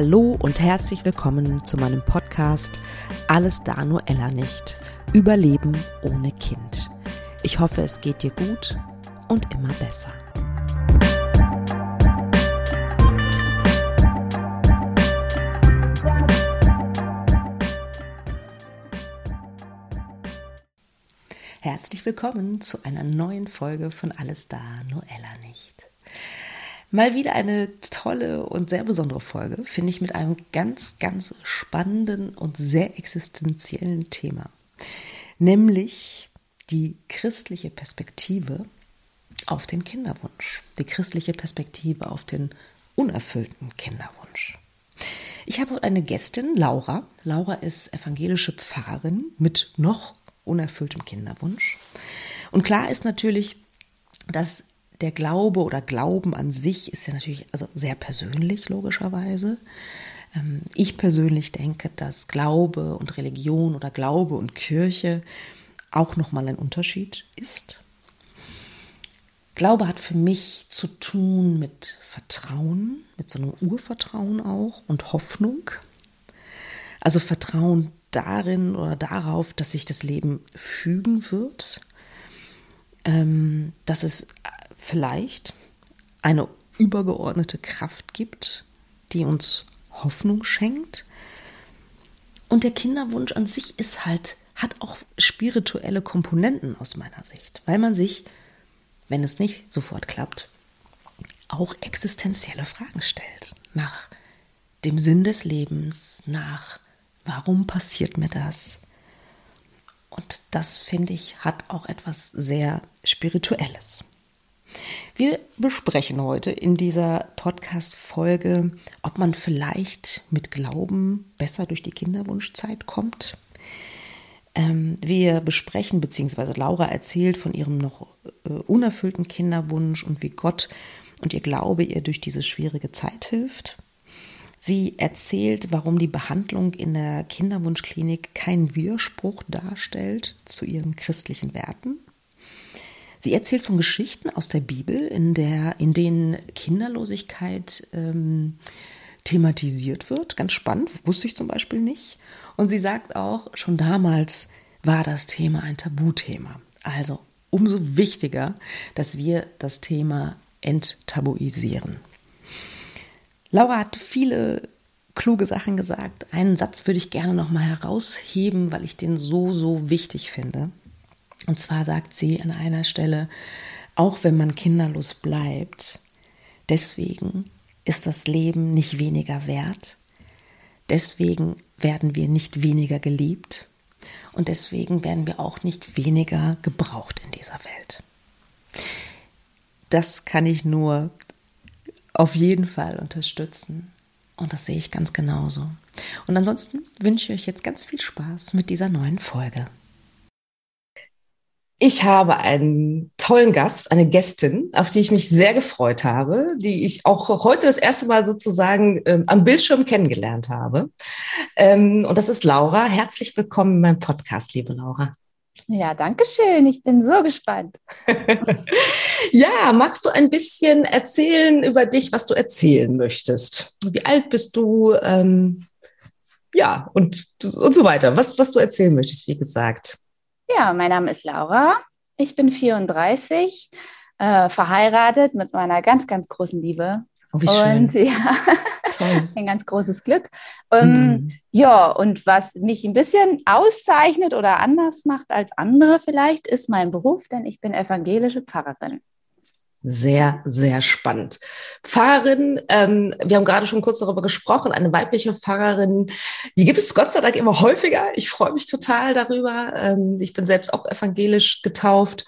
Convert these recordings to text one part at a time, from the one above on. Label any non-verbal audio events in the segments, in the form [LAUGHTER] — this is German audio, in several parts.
Hallo und herzlich willkommen zu meinem Podcast Alles da nur Ella nicht. Überleben ohne Kind. Ich hoffe, es geht dir gut und immer besser. Herzlich willkommen zu einer neuen Folge von Alles da, nur Ella nicht. Mal wieder eine tolle und sehr besondere Folge, finde ich, mit einem ganz, ganz spannenden und sehr existenziellen Thema. Nämlich die christliche Perspektive auf den Kinderwunsch. Die christliche Perspektive auf den unerfüllten Kinderwunsch. Ich habe eine Gästin, Laura. Laura ist evangelische Pfarrerin mit noch unerfülltem Kinderwunsch. Und klar ist natürlich, dass der Glaube oder Glauben an sich ist ja natürlich also sehr persönlich, logischerweise. Ähm, ich persönlich denke, dass Glaube und Religion oder Glaube und Kirche auch nochmal ein Unterschied ist. Glaube hat für mich zu tun mit Vertrauen, mit so einem Urvertrauen auch und Hoffnung. Also Vertrauen darin oder darauf, dass sich das Leben fügen wird, ähm, dass es vielleicht eine übergeordnete Kraft gibt, die uns Hoffnung schenkt. Und der Kinderwunsch an sich ist halt, hat auch spirituelle Komponenten aus meiner Sicht, weil man sich, wenn es nicht sofort klappt, auch existenzielle Fragen stellt. Nach dem Sinn des Lebens, nach warum passiert mir das? Und das, finde ich, hat auch etwas sehr Spirituelles. Wir besprechen heute in dieser Podcast-Folge, ob man vielleicht mit Glauben besser durch die Kinderwunschzeit kommt. Ähm, wir besprechen, beziehungsweise Laura erzählt von ihrem noch äh, unerfüllten Kinderwunsch und wie Gott und ihr Glaube ihr durch diese schwierige Zeit hilft. Sie erzählt, warum die Behandlung in der Kinderwunschklinik keinen Widerspruch darstellt zu ihren christlichen Werten. Sie erzählt von Geschichten aus der Bibel, in, der, in denen Kinderlosigkeit ähm, thematisiert wird. Ganz spannend, wusste ich zum Beispiel nicht. Und sie sagt auch, schon damals war das Thema ein Tabuthema. Also umso wichtiger, dass wir das Thema enttabuisieren. Laura hat viele kluge Sachen gesagt. Einen Satz würde ich gerne noch mal herausheben, weil ich den so so wichtig finde. Und zwar sagt sie an einer Stelle, auch wenn man kinderlos bleibt, deswegen ist das Leben nicht weniger wert, deswegen werden wir nicht weniger geliebt und deswegen werden wir auch nicht weniger gebraucht in dieser Welt. Das kann ich nur auf jeden Fall unterstützen. Und das sehe ich ganz genauso. Und ansonsten wünsche ich euch jetzt ganz viel Spaß mit dieser neuen Folge. Ich habe einen tollen Gast, eine Gästin, auf die ich mich sehr gefreut habe, die ich auch heute das erste Mal sozusagen ähm, am Bildschirm kennengelernt habe. Ähm, und das ist Laura. Herzlich willkommen in meinem Podcast, liebe Laura. Ja, danke schön. Ich bin so gespannt. [LAUGHS] ja, magst du ein bisschen erzählen über dich, was du erzählen möchtest? Wie alt bist du? Ähm, ja, und, und so weiter. Was, was du erzählen möchtest, wie gesagt. Ja, mein Name ist Laura. Ich bin 34, äh, verheiratet mit meiner ganz, ganz großen Liebe. Oh, wie schön. Und [LAUGHS] ja, ein ganz großes Glück. Ähm, mhm. Ja, und was mich ein bisschen auszeichnet oder anders macht als andere vielleicht, ist mein Beruf, denn ich bin evangelische Pfarrerin. Sehr, sehr spannend. Pfarrerin, ähm, wir haben gerade schon kurz darüber gesprochen, eine weibliche Pfarrerin, die gibt es Gott sei Dank immer häufiger. Ich freue mich total darüber. Ähm, ich bin selbst auch evangelisch getauft.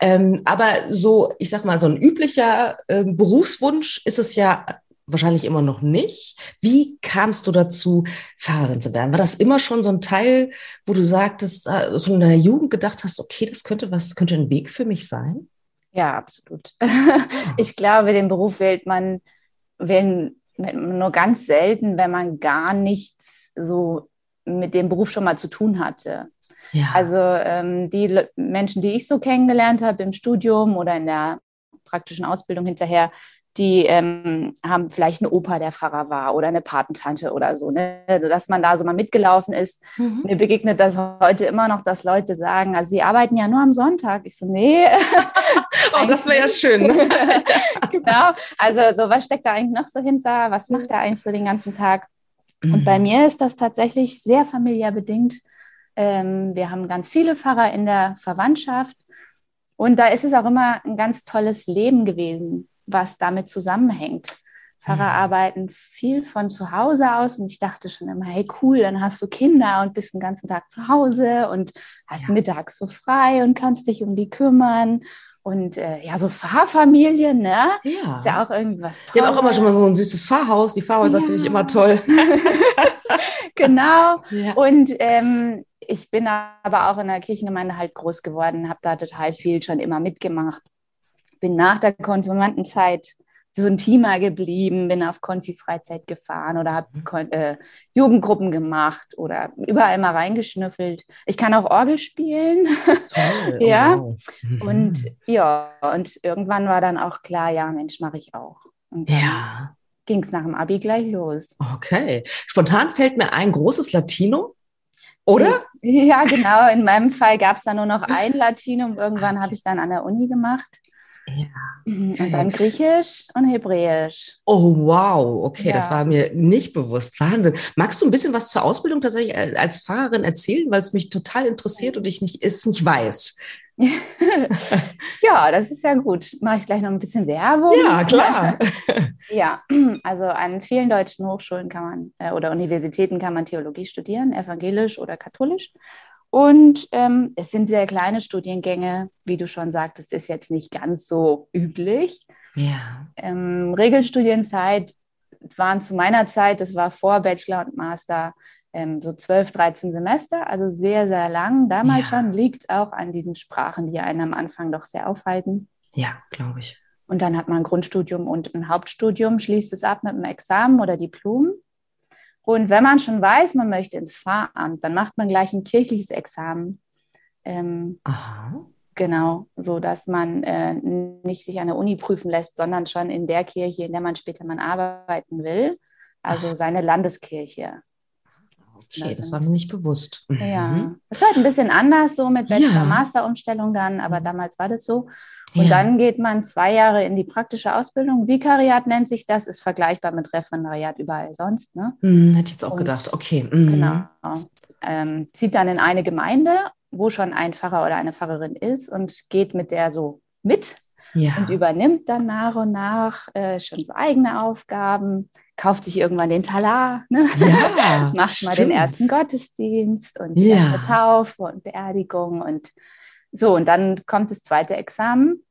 Ähm, aber so, ich sag mal, so ein üblicher ähm, Berufswunsch ist es ja wahrscheinlich immer noch nicht. Wie kamst du dazu, Pfarrerin zu werden? War das immer schon so ein Teil, wo du sagtest, äh, so in deiner Jugend gedacht hast, okay, das könnte was, könnte ein Weg für mich sein? Ja, absolut. ich glaube, den Beruf wählt man, wenn, nur ganz selten, wenn man gar nichts so mit dem Beruf schon mal zu tun hatte. Ja. Also ähm, die Menschen, die ich so kennengelernt habe im Studium oder in der praktischen Ausbildung hinterher, die ähm, haben vielleicht einen Opa, der Pfarrer war oder eine Patentante oder so, ne? dass man da so mal mitgelaufen ist. Mhm. Mir begegnet das heute immer noch, dass Leute sagen, also sie arbeiten ja nur am Sonntag. Ich so, nee. [LAUGHS] oh, das wäre ja schön. [LAUGHS] Genau. Also so, was steckt da eigentlich noch so hinter? Was macht er eigentlich so den ganzen Tag? Mhm. Und bei mir ist das tatsächlich sehr familiär bedingt. Ähm, wir haben ganz viele Pfarrer in der Verwandtschaft. Und da ist es auch immer ein ganz tolles Leben gewesen was damit zusammenhängt. Pfarrer mhm. arbeiten viel von zu Hause aus und ich dachte schon immer, hey cool, dann hast du Kinder und bist den ganzen Tag zu Hause und hast ja. mittags so frei und kannst dich um die kümmern. Und äh, ja, so Pfarrfamilien, ne? Ja. Ist ja auch irgendwie was Tolles. Die haben auch immer schon mal so ein süßes Pfarrhaus. Die Pfarrhäuser ja. finde ich immer toll. [LAUGHS] genau. Ja. Und ähm, ich bin aber auch in der Kirchengemeinde halt groß geworden, habe da total viel schon immer mitgemacht bin nach der Konfirmandenzeit so ein Teamer geblieben, bin auf Konfi-Freizeit gefahren oder habe mhm. äh, Jugendgruppen gemacht oder überall mal reingeschnüffelt. Ich kann auch Orgel spielen. Toll, [LAUGHS] ja. Oh, wow. Und ja, und irgendwann war dann auch klar, ja, Mensch, mache ich auch. Und ja. Ging es nach dem Abi gleich los. Okay. Spontan fällt mir ein großes Latino. Oder? [LAUGHS] Ja, genau. In meinem Fall gab es da nur noch [LAUGHS] ein Latinum. Irgendwann habe ich dann an der Uni gemacht. Ja. Mhm, und dann Griechisch und Hebräisch. Oh, wow. Okay, ja. das war mir nicht bewusst. Wahnsinn. Magst du ein bisschen was zur Ausbildung tatsächlich als Fahrerin erzählen, weil es mich total interessiert und ich nicht, es nicht weiß? [LAUGHS] ja, das ist ja gut. Mache ich gleich noch ein bisschen Werbung. Ja, klar. [LAUGHS] ja, [CLEARS THROAT] also an vielen deutschen Hochschulen kann man äh, oder Universitäten kann man Theologie studieren, evangelisch oder katholisch. Und ähm, es sind sehr kleine Studiengänge, wie du schon sagtest, ist jetzt nicht ganz so üblich. Ja. Ähm, Regelstudienzeit waren zu meiner Zeit, das war vor Bachelor und Master, ähm, so 12, 13 Semester, also sehr, sehr lang. Damals ja. schon liegt auch an diesen Sprachen, die einen am Anfang doch sehr aufhalten. Ja, glaube ich. Und dann hat man ein Grundstudium und ein Hauptstudium, schließt es ab mit einem Examen oder Diplom. Und wenn man schon weiß, man möchte ins Pfarramt, dann macht man gleich ein kirchliches Examen. Ähm, Aha. Genau, so dass man äh, nicht sich an der Uni prüfen lässt, sondern schon in der Kirche, in der man später mal arbeiten will, also Ach. seine Landeskirche. Okay, das, das war mir nicht bewusst. Mhm. Ja, das war halt ein bisschen anders so mit Bachelor-Master-Umstellung dann, aber mhm. damals war das so. Und ja. dann geht man zwei Jahre in die praktische Ausbildung. Vikariat nennt sich das, ist vergleichbar mit Referendariat überall sonst. Ne? Hm, hätte ich jetzt auch Und, gedacht, okay. Mhm. Genau. Ähm, zieht dann in eine Gemeinde, wo schon ein Pfarrer oder eine Pfarrerin ist und geht mit der so mit ja. und übernimmt dann nach und nach äh, schon so eigene Aufgaben, kauft sich irgendwann den Talar, ne? ja, [LAUGHS] macht stimmt. mal den ersten Gottesdienst und die ja. erste Taufe und Beerdigung und so, und dann kommt das zweite Examen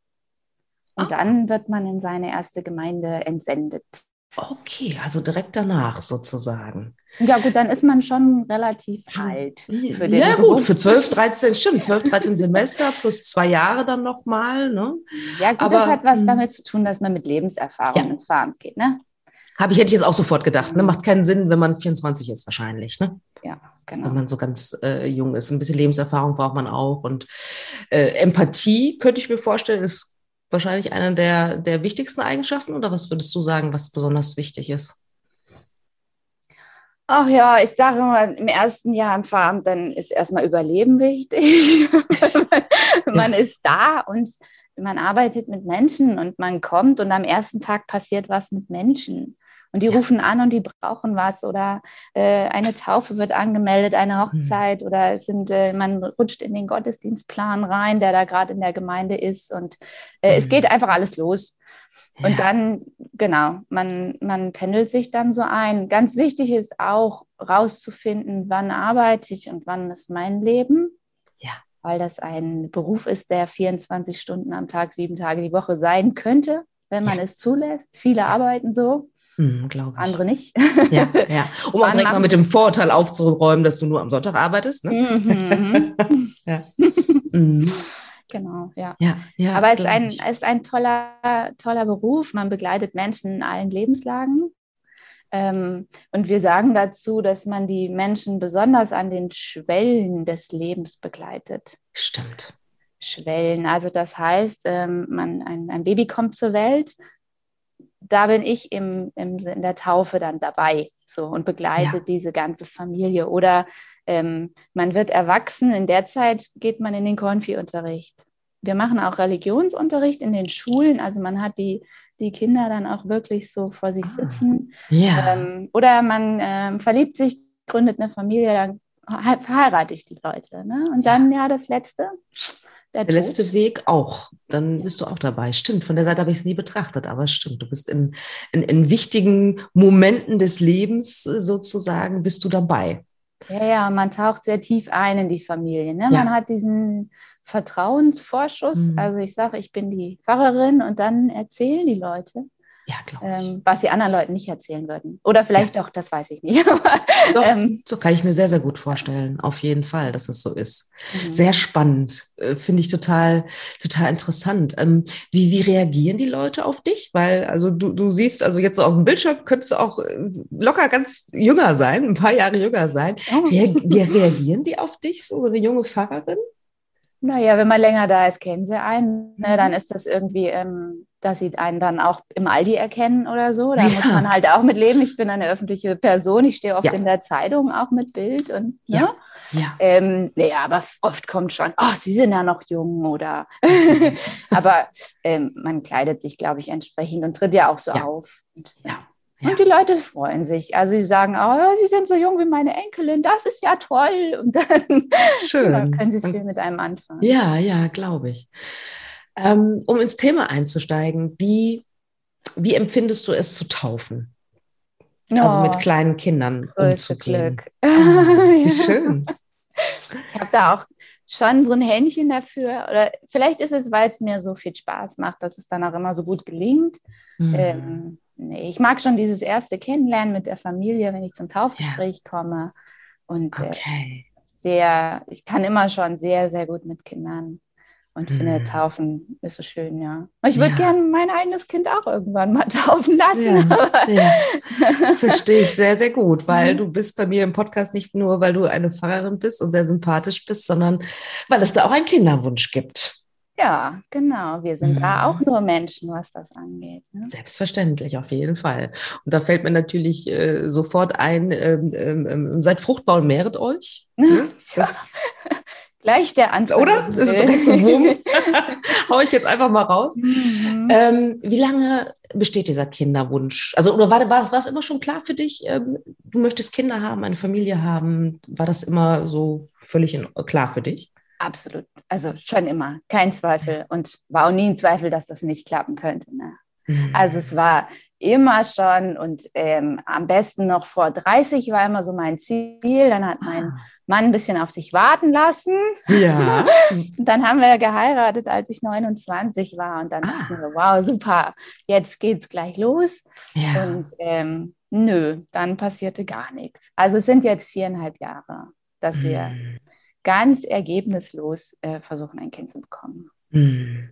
und ah. dann wird man in seine erste Gemeinde entsendet. Okay, also direkt danach sozusagen. Ja, gut, dann ist man schon relativ alt. Für den ja, gut, für 12, 13, stimmt, [LAUGHS] 12, 13 Semester plus zwei Jahre dann nochmal. Ne? Ja, gut, Aber, das hat was hm. damit zu tun, dass man mit Lebenserfahrung ja. ins Fahren geht, ne? Habe ich, hätte ich jetzt auch sofort gedacht. Ne? Macht keinen Sinn, wenn man 24 ist, wahrscheinlich. Ne? Ja, genau. Wenn man so ganz äh, jung ist. Ein bisschen Lebenserfahrung braucht man auch. Und äh, Empathie, könnte ich mir vorstellen, ist wahrscheinlich eine der, der wichtigsten Eigenschaften. Oder was würdest du sagen, was besonders wichtig ist? Ach ja, ich sage mal, im ersten Jahr im Farm, dann ist erstmal Überleben wichtig. [LAUGHS] man ist da und man arbeitet mit Menschen und man kommt und am ersten Tag passiert was mit Menschen. Und die ja. rufen an und die brauchen was oder äh, eine Taufe wird angemeldet, eine Hochzeit mhm. oder es sind, äh, man rutscht in den Gottesdienstplan rein, der da gerade in der Gemeinde ist und äh, mhm. es geht einfach alles los. Ja. Und dann, genau, man, man pendelt sich dann so ein. Ganz wichtig ist auch rauszufinden, wann arbeite ich und wann ist mein Leben. Ja. Weil das ein Beruf ist, der 24 Stunden am Tag, sieben Tage die Woche sein könnte, wenn man ja. es zulässt. Viele arbeiten so. Mhm, Glaube ich. Andere nicht. Ja, ja. [LAUGHS] Um auch direkt mal mit dem Vorurteil aufzuräumen, dass du nur am Sonntag arbeitest. Ne? Mhm. [LAUGHS] ja. Mhm. Genau, ja. ja, ja Aber es ist ein, es ist ein toller, toller Beruf. Man begleitet Menschen in allen Lebenslagen. Ähm, und wir sagen dazu, dass man die Menschen besonders an den Schwellen des Lebens begleitet. Stimmt. Schwellen. Also das heißt, ähm, man, ein, ein Baby kommt zur Welt da bin ich im, im, in der Taufe dann dabei so und begleite ja. diese ganze Familie. Oder ähm, man wird erwachsen, in der Zeit geht man in den Konfi-Unterricht. Wir machen auch Religionsunterricht in den Schulen, also man hat die, die Kinder dann auch wirklich so vor sich ah. sitzen. Ja. Ähm, oder man ähm, verliebt sich, gründet eine Familie, dann verheirate ich die Leute. Ne? Und dann ja das Letzte, der, der letzte Weg auch. Dann bist du auch dabei. Stimmt, von der Seite habe ich es nie betrachtet, aber stimmt. Du bist in, in, in wichtigen Momenten des Lebens sozusagen, bist du dabei. Ja, ja, man taucht sehr tief ein in die Familie. Ne? Ja. Man hat diesen Vertrauensvorschuss. Mhm. Also ich sage, ich bin die Pfarrerin und dann erzählen die Leute. Ja. Ähm, was sie anderen Leuten nicht erzählen würden. Oder vielleicht ja. doch, das weiß ich nicht. [LAUGHS] doch, ähm, so kann ich mir sehr, sehr gut vorstellen. Auf jeden Fall, dass es so ist. Mhm. Sehr spannend. Äh, Finde ich total, total interessant. Ähm, wie, wie reagieren die Leute auf dich? Weil, also du, du siehst, also jetzt auf dem Bildschirm könntest du auch äh, locker ganz jünger sein, ein paar Jahre jünger sein. Oh. Wie, wie reagieren die auf dich, so eine junge Pfarrerin? Naja, wenn man länger da ist, kennen sie einen. Ne? Mhm. Dann ist das irgendwie, ähm, dass sie einen dann auch im Aldi erkennen oder so. Da ja. muss man halt auch mit leben. Ich bin eine öffentliche Person. Ich stehe oft ja. in der Zeitung auch mit Bild und ja. Ne? Ja. Ähm, naja, aber oft kommt schon, oh, Sie sind ja noch jung oder. [LAUGHS] aber ähm, man kleidet sich, glaube ich, entsprechend und tritt ja auch so auf. Und, ja. Ja. Und die Leute freuen sich. Also sie sagen, oh, sie sind so jung wie meine Enkelin, das ist ja toll. Und dann, Schön. dann [LAUGHS] können sie viel mit einem anfangen. Ja, ja, glaube ich. Ähm, um ins Thema einzusteigen, wie, wie empfindest du es zu taufen? Oh, also mit oh, kleinen Kindern umzugehen. Glück. Oh, [LAUGHS] wie schön. Ich habe da auch schon so ein Händchen dafür. Oder vielleicht ist es, weil es mir so viel Spaß macht, dass es dann auch immer so gut gelingt. Mhm. Ähm, nee, ich mag schon dieses erste Kennenlernen mit der Familie, wenn ich zum Taufgespräch ja. komme. Und äh, okay. äh, sehr, ich kann immer schon sehr, sehr gut mit Kindern. Und mhm. finde, Taufen ist so schön, ja. Ich würde ja. gerne mein eigenes Kind auch irgendwann mal [LAUGHS] taufen lassen. Ja, ja. [LAUGHS] Verstehe ich sehr, sehr gut, weil mhm. du bist bei mir im Podcast nicht nur, weil du eine Pfarrerin bist und sehr sympathisch bist, sondern weil es da auch einen Kinderwunsch gibt. Ja, genau. Wir sind mhm. da auch nur Menschen, was das angeht. Ne? Selbstverständlich, auf jeden Fall. Und da fällt mir natürlich äh, sofort ein, ähm, ähm, ähm seid fruchtbar und mehret euch. [LAUGHS] Ne? Das, Gleich der Anfang. Oder? Das ist direkt so Wurm. [LAUGHS] Hau ich jetzt einfach mal raus. Mhm. Ähm, wie lange besteht dieser Kinderwunsch? Also, oder war, war, war es immer schon klar für dich, ähm, du möchtest Kinder haben, eine Familie haben? War das immer so völlig in, klar für dich? Absolut. Also schon immer. Kein Zweifel. Und war auch nie ein Zweifel, dass das nicht klappen könnte. Ne? Mhm. Also es war immer schon und ähm, am besten noch vor 30 war immer so mein Ziel. Dann hat mein ah. Mann ein bisschen auf sich warten lassen. Ja. [LAUGHS] dann haben wir geheiratet, als ich 29 war und dann ah. dachten wir, wow, super, jetzt geht's gleich los. Ja. Und ähm, nö, dann passierte gar nichts. Also es sind jetzt viereinhalb Jahre, dass mhm. wir ganz ergebnislos äh, versuchen, ein Kind zu bekommen. Mhm.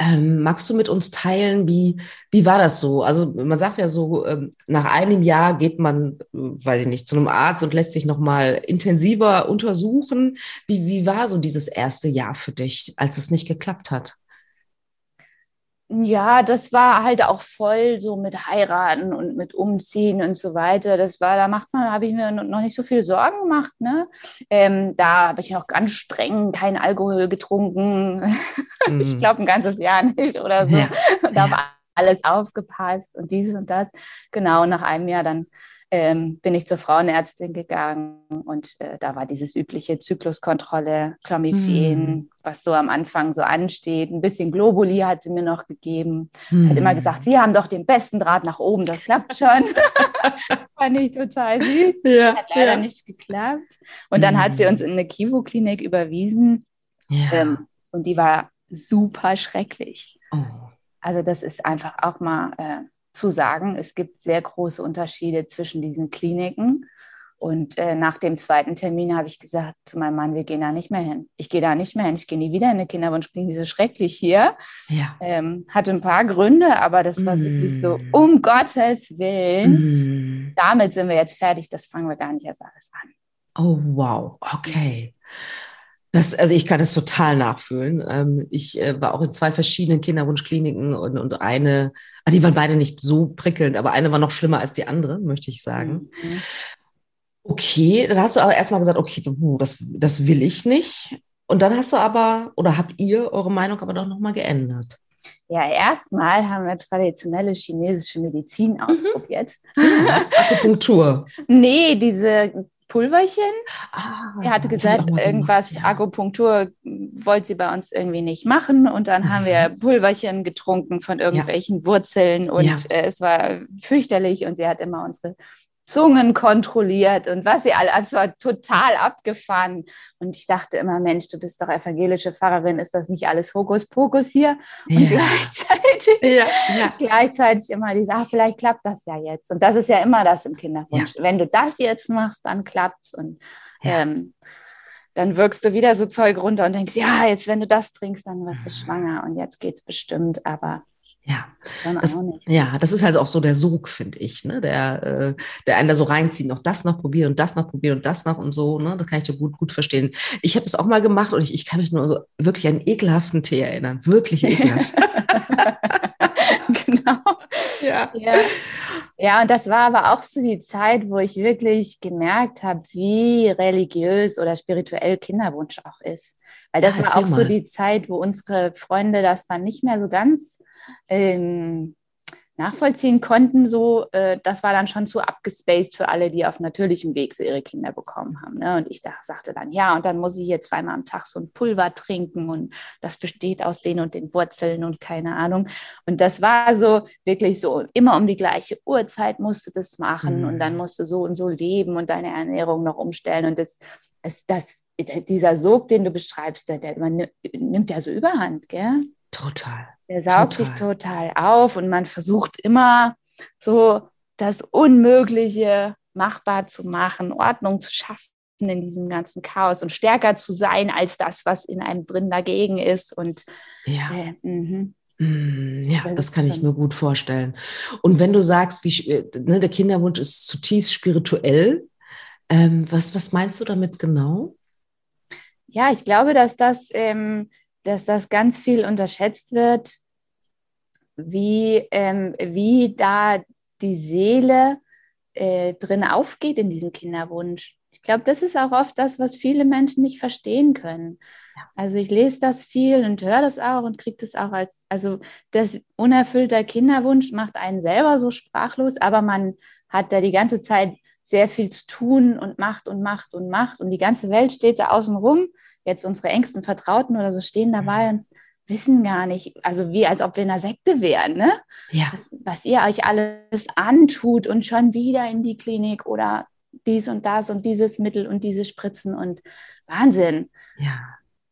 Ähm, magst du mit uns teilen, wie, wie war das so? Also man sagt ja so, ähm, nach einem Jahr geht man, weiß ich nicht, zu einem Arzt und lässt sich nochmal intensiver untersuchen. Wie, wie war so dieses erste Jahr für dich, als es nicht geklappt hat? Ja, das war halt auch voll so mit heiraten und mit umziehen und so weiter. Das war, da macht man, habe ich mir noch nicht so viel Sorgen gemacht. Ne? Ähm, da habe ich noch ganz streng keinen Alkohol getrunken. Mm. [LAUGHS] ich glaube ein ganzes Jahr nicht oder so. Ja. [LAUGHS] Da war alles aufgepasst und dies und das. Genau, nach einem Jahr dann ähm, bin ich zur Frauenärztin gegangen und äh, da war dieses übliche Zykluskontrolle, Clomiphen, mm. was so am Anfang so ansteht. Ein bisschen Globuli hat sie mir noch gegeben. Mm. Hat immer gesagt, Sie haben doch den besten Draht nach oben, das klappt schon. [LAUGHS] Fand ich total süß. Ja, hat leider ja. nicht geklappt. Und dann mm. hat sie uns in eine Kivo-Klinik überwiesen ja. ähm, und die war super schrecklich. Oh. Also das ist einfach auch mal... Äh, zu sagen, es gibt sehr große Unterschiede zwischen diesen Kliniken. Und äh, nach dem zweiten Termin habe ich gesagt zu meinem Mann, wir gehen da nicht mehr hin. Ich gehe da nicht mehr hin. Ich gehe nie wieder in eine Kinderwunschklinik. Ist schrecklich hier. Ja. Ähm, hatte ein paar Gründe, aber das war mm. wirklich so, mm. um Gottes Willen. Mm. Damit sind wir jetzt fertig. Das fangen wir gar nicht erst alles an. Oh, wow. Okay. Das, also ich kann es total nachfühlen. Ähm, ich äh, war auch in zwei verschiedenen Kinderwunschkliniken und, und eine, ah, die waren beide nicht so prickelnd, aber eine war noch schlimmer als die andere, möchte ich sagen. Mhm. Okay, dann hast du aber erstmal gesagt, okay, das, das will ich nicht. Und dann hast du aber, oder habt ihr eure Meinung aber doch nochmal geändert? Ja, erstmal haben wir traditionelle chinesische Medizin mhm. ausprobiert. Ja, Akupunktur. [LAUGHS] nee, diese Pulverchen. Ah, er hatte gesagt, irgendwas, ja. Akupunktur wollte sie bei uns irgendwie nicht machen. Und dann mhm. haben wir mhm. Pulverchen getrunken von irgendwelchen ja. Wurzeln und ja. äh, es war fürchterlich und sie hat immer unsere Zungen kontrolliert und was sie alles, also es war total abgefahren. Und ich dachte immer, Mensch, du bist doch evangelische Pfarrerin, ist das nicht alles Hokuspokus hier? Und ja. gleichzeitig, ja, ja. gleichzeitig immer die ah, vielleicht klappt das ja jetzt. Und das ist ja immer das im Kinderwunsch. Wenn du das jetzt machst, dann klappt's. Und ähm, dann wirkst du wieder so Zeug runter und denkst, ja, jetzt, wenn du das trinkst, dann wirst du schwanger und jetzt geht's bestimmt. Aber ja, das, ja, das ist halt auch so der Sog, finde ich, ne? der, äh, der einen da so reinzieht, noch das noch probieren und das noch probieren und das noch und so. Ne? Das kann ich dir gut, gut verstehen. Ich habe es auch mal gemacht und ich, ich kann mich nur so wirklich an ekelhaften Tee erinnern. Wirklich ekelhaft. [LAUGHS] [LAUGHS] genau. Ja. ja. Ja, und das war aber auch so die Zeit, wo ich wirklich gemerkt habe, wie religiös oder spirituell Kinderwunsch auch ist. Weil das ja, war auch mal. so die Zeit, wo unsere Freunde das dann nicht mehr so ganz ähm, nachvollziehen konnten, so, äh, das war dann schon zu abgespaced für alle, die auf natürlichem Weg so ihre Kinder bekommen haben. Ne? Und ich da, sagte dann, ja, und dann muss ich hier zweimal am Tag so ein Pulver trinken und das besteht aus den und den Wurzeln und keine Ahnung. Und das war so wirklich so, immer um die gleiche Uhrzeit musste das machen mhm. und dann mhm. musste so und so leben und deine Ernährung noch umstellen. Und das, das, das dieser Sog, den du beschreibst, der, der man nimmt ja so überhand, gell? Total. Der saugt total. dich total auf und man versucht immer so das Unmögliche machbar zu machen, Ordnung zu schaffen in diesem ganzen Chaos und stärker zu sein als das, was in einem drin dagegen ist. Und ja. Äh, mhm. Mm, ja, das kann ich mir gut vorstellen. Und wenn du sagst, wie, äh, ne, der Kinderwunsch ist zutiefst spirituell, ähm, was, was meinst du damit genau? Ja, ich glaube, dass das ähm, dass das ganz viel unterschätzt wird, wie, ähm, wie da die Seele äh, drin aufgeht in diesem Kinderwunsch. Ich glaube, das ist auch oft das, was viele Menschen nicht verstehen können. Also ich lese das viel und höre das auch und kriege das auch als, also das unerfüllter Kinderwunsch macht einen selber so sprachlos, aber man hat da die ganze Zeit sehr viel zu tun und macht und macht und macht und die ganze Welt steht da außen rum jetzt unsere engsten Vertrauten oder so stehen dabei mhm. und wissen gar nicht, also wie als ob wir in einer Sekte wären, ne? Ja. Was, was ihr euch alles antut und schon wieder in die Klinik oder dies und das und dieses Mittel und diese Spritzen und Wahnsinn. Ja.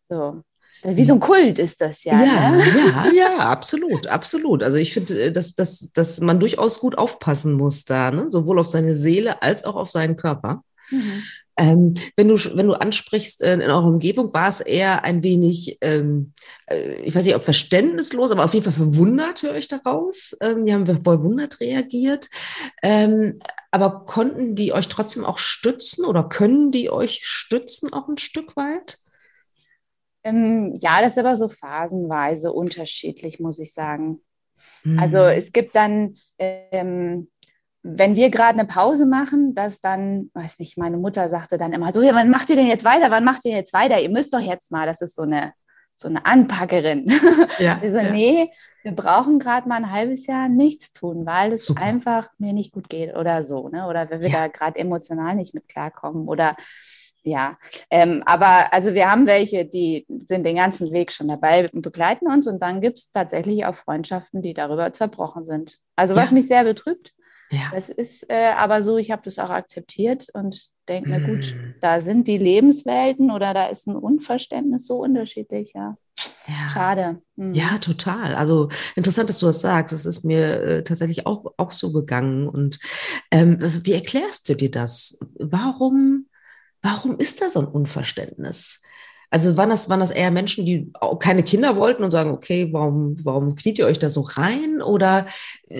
So. Wie so ein Kult ist das ja. Ja, ne? ja, [LAUGHS] ja, absolut, absolut. Also ich finde, äh, dass, dass, dass man durchaus gut aufpassen muss da, ne? sowohl auf seine Seele als auch auf seinen Körper. Mhm. Ähm, wenn, du, wenn du ansprichst, äh, in eurer Umgebung war es eher ein wenig, ähm, äh, ich weiß nicht, ob verständnislos, aber auf jeden Fall verwundert, höre ich daraus. Ähm, die haben verwundert reagiert. Ähm, aber konnten die euch trotzdem auch stützen oder können die euch stützen auch ein Stück weit? Ähm, ja, das ist aber so phasenweise unterschiedlich, muss ich sagen. Mhm. Also es gibt dann ähm, wenn wir gerade eine Pause machen, dass dann, weiß nicht, meine Mutter sagte dann immer so, ja, wann macht ihr denn jetzt weiter? Wann macht ihr jetzt weiter? Ihr müsst doch jetzt mal, das ist so eine, so eine Anpackerin. [LAUGHS] Ja, wir so, ja. nee, wir brauchen gerade mal ein halbes Jahr nichts tun, weil es Super. einfach mir nicht gut geht oder so, ne? Oder wenn wir ja. da gerade emotional nicht mit klarkommen oder ja, ähm, aber also wir haben welche, die sind den ganzen Weg schon dabei und begleiten uns und dann gibt es tatsächlich auch Freundschaften, die darüber zerbrochen sind. Also was mich sehr betrübt, ja. Das ist äh, aber so, ich habe das auch akzeptiert und denke, na gut, mm. da sind die Lebenswelten oder da ist ein Unverständnis so unterschiedlich, ja. ja. Schade. Mhm. Ja, total. Also interessant, dass du das sagst. Das ist mir äh, tatsächlich auch, auch so gegangen. Und ähm, wie erklärst du dir das? Warum, warum ist da so ein Unverständnis? Also waren das, waren das eher Menschen, die auch keine Kinder wollten und sagen, okay, warum, warum kniet ihr euch da so rein? Oder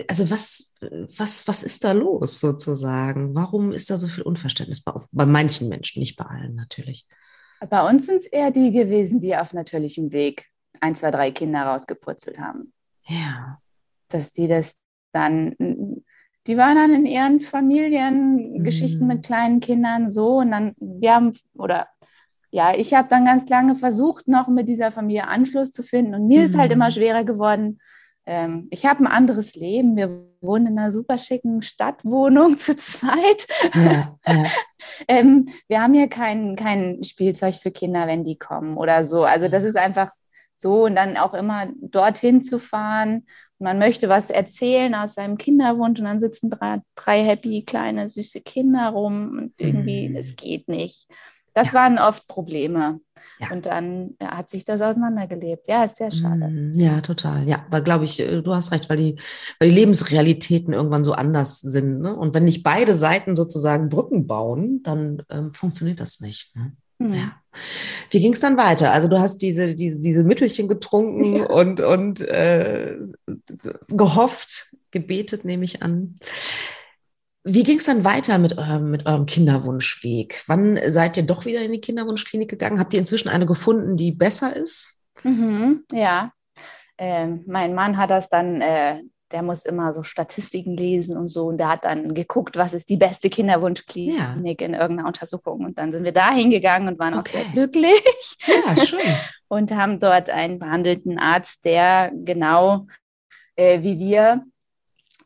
also was, was, was ist da los sozusagen? Warum ist da so viel Unverständnis bei, bei manchen Menschen, nicht bei allen natürlich? Bei uns sind es eher die gewesen, die auf natürlichem Weg ein, zwei, drei Kinder rausgepurzelt haben. Ja. Dass die das dann, die waren dann in ihren Familien, Geschichten Mhm. mit kleinen Kindern so und dann, wir haben, oder ja, ich habe dann ganz lange versucht, noch mit dieser Familie Anschluss zu finden und mir ist halt Mhm. immer schwerer geworden. Ähm, ich habe ein anderes Leben. Wir wohnen in einer super schicken Stadtwohnung [LAUGHS] zu zweit. Ja, ja. [LAUGHS] Ähm, wir haben hier kein, kein Spielzeug für Kinder, wenn die kommen oder so. Also das ist einfach so und dann auch immer dorthin zu fahren. Man möchte was erzählen aus seinem Kinderwunsch und dann sitzen drei, drei happy kleine süße Kinder rum und irgendwie, Mhm. es geht nicht. Das Ja. waren oft Probleme. Ja. Und dann ja, hat sich das auseinandergelebt. Ja, ist sehr schade. Mm, Ja, total. Ja, weil glaube ich, äh, du hast recht, weil die, weil die Lebensrealitäten irgendwann so anders sind. Ne? Und wenn nicht beide Seiten sozusagen Brücken bauen, dann ähm, funktioniert das nicht. Ne? Mhm. Ja. Wie ging es dann weiter? Also du hast diese, diese, diese Mittelchen getrunken Ja. und, und äh, gehofft, gebetet, nehme ich an. Wie ging es dann weiter mit eurem, mit eurem Kinderwunschweg? Wann seid ihr doch wieder in die Kinderwunschklinik gegangen? Habt ihr inzwischen eine gefunden, die besser ist? Mhm, ja. Ähm, mein Mann hat das dann, äh, der muss immer so Statistiken lesen und so. Und der hat dann geguckt, was ist die beste Kinderwunschklinik in irgendeiner Untersuchung. Und dann sind wir da hingegangen und waren auch Okay. sehr glücklich Ja, schön. [LAUGHS] und haben dort einen behandelten Arzt, der genau äh, wie wir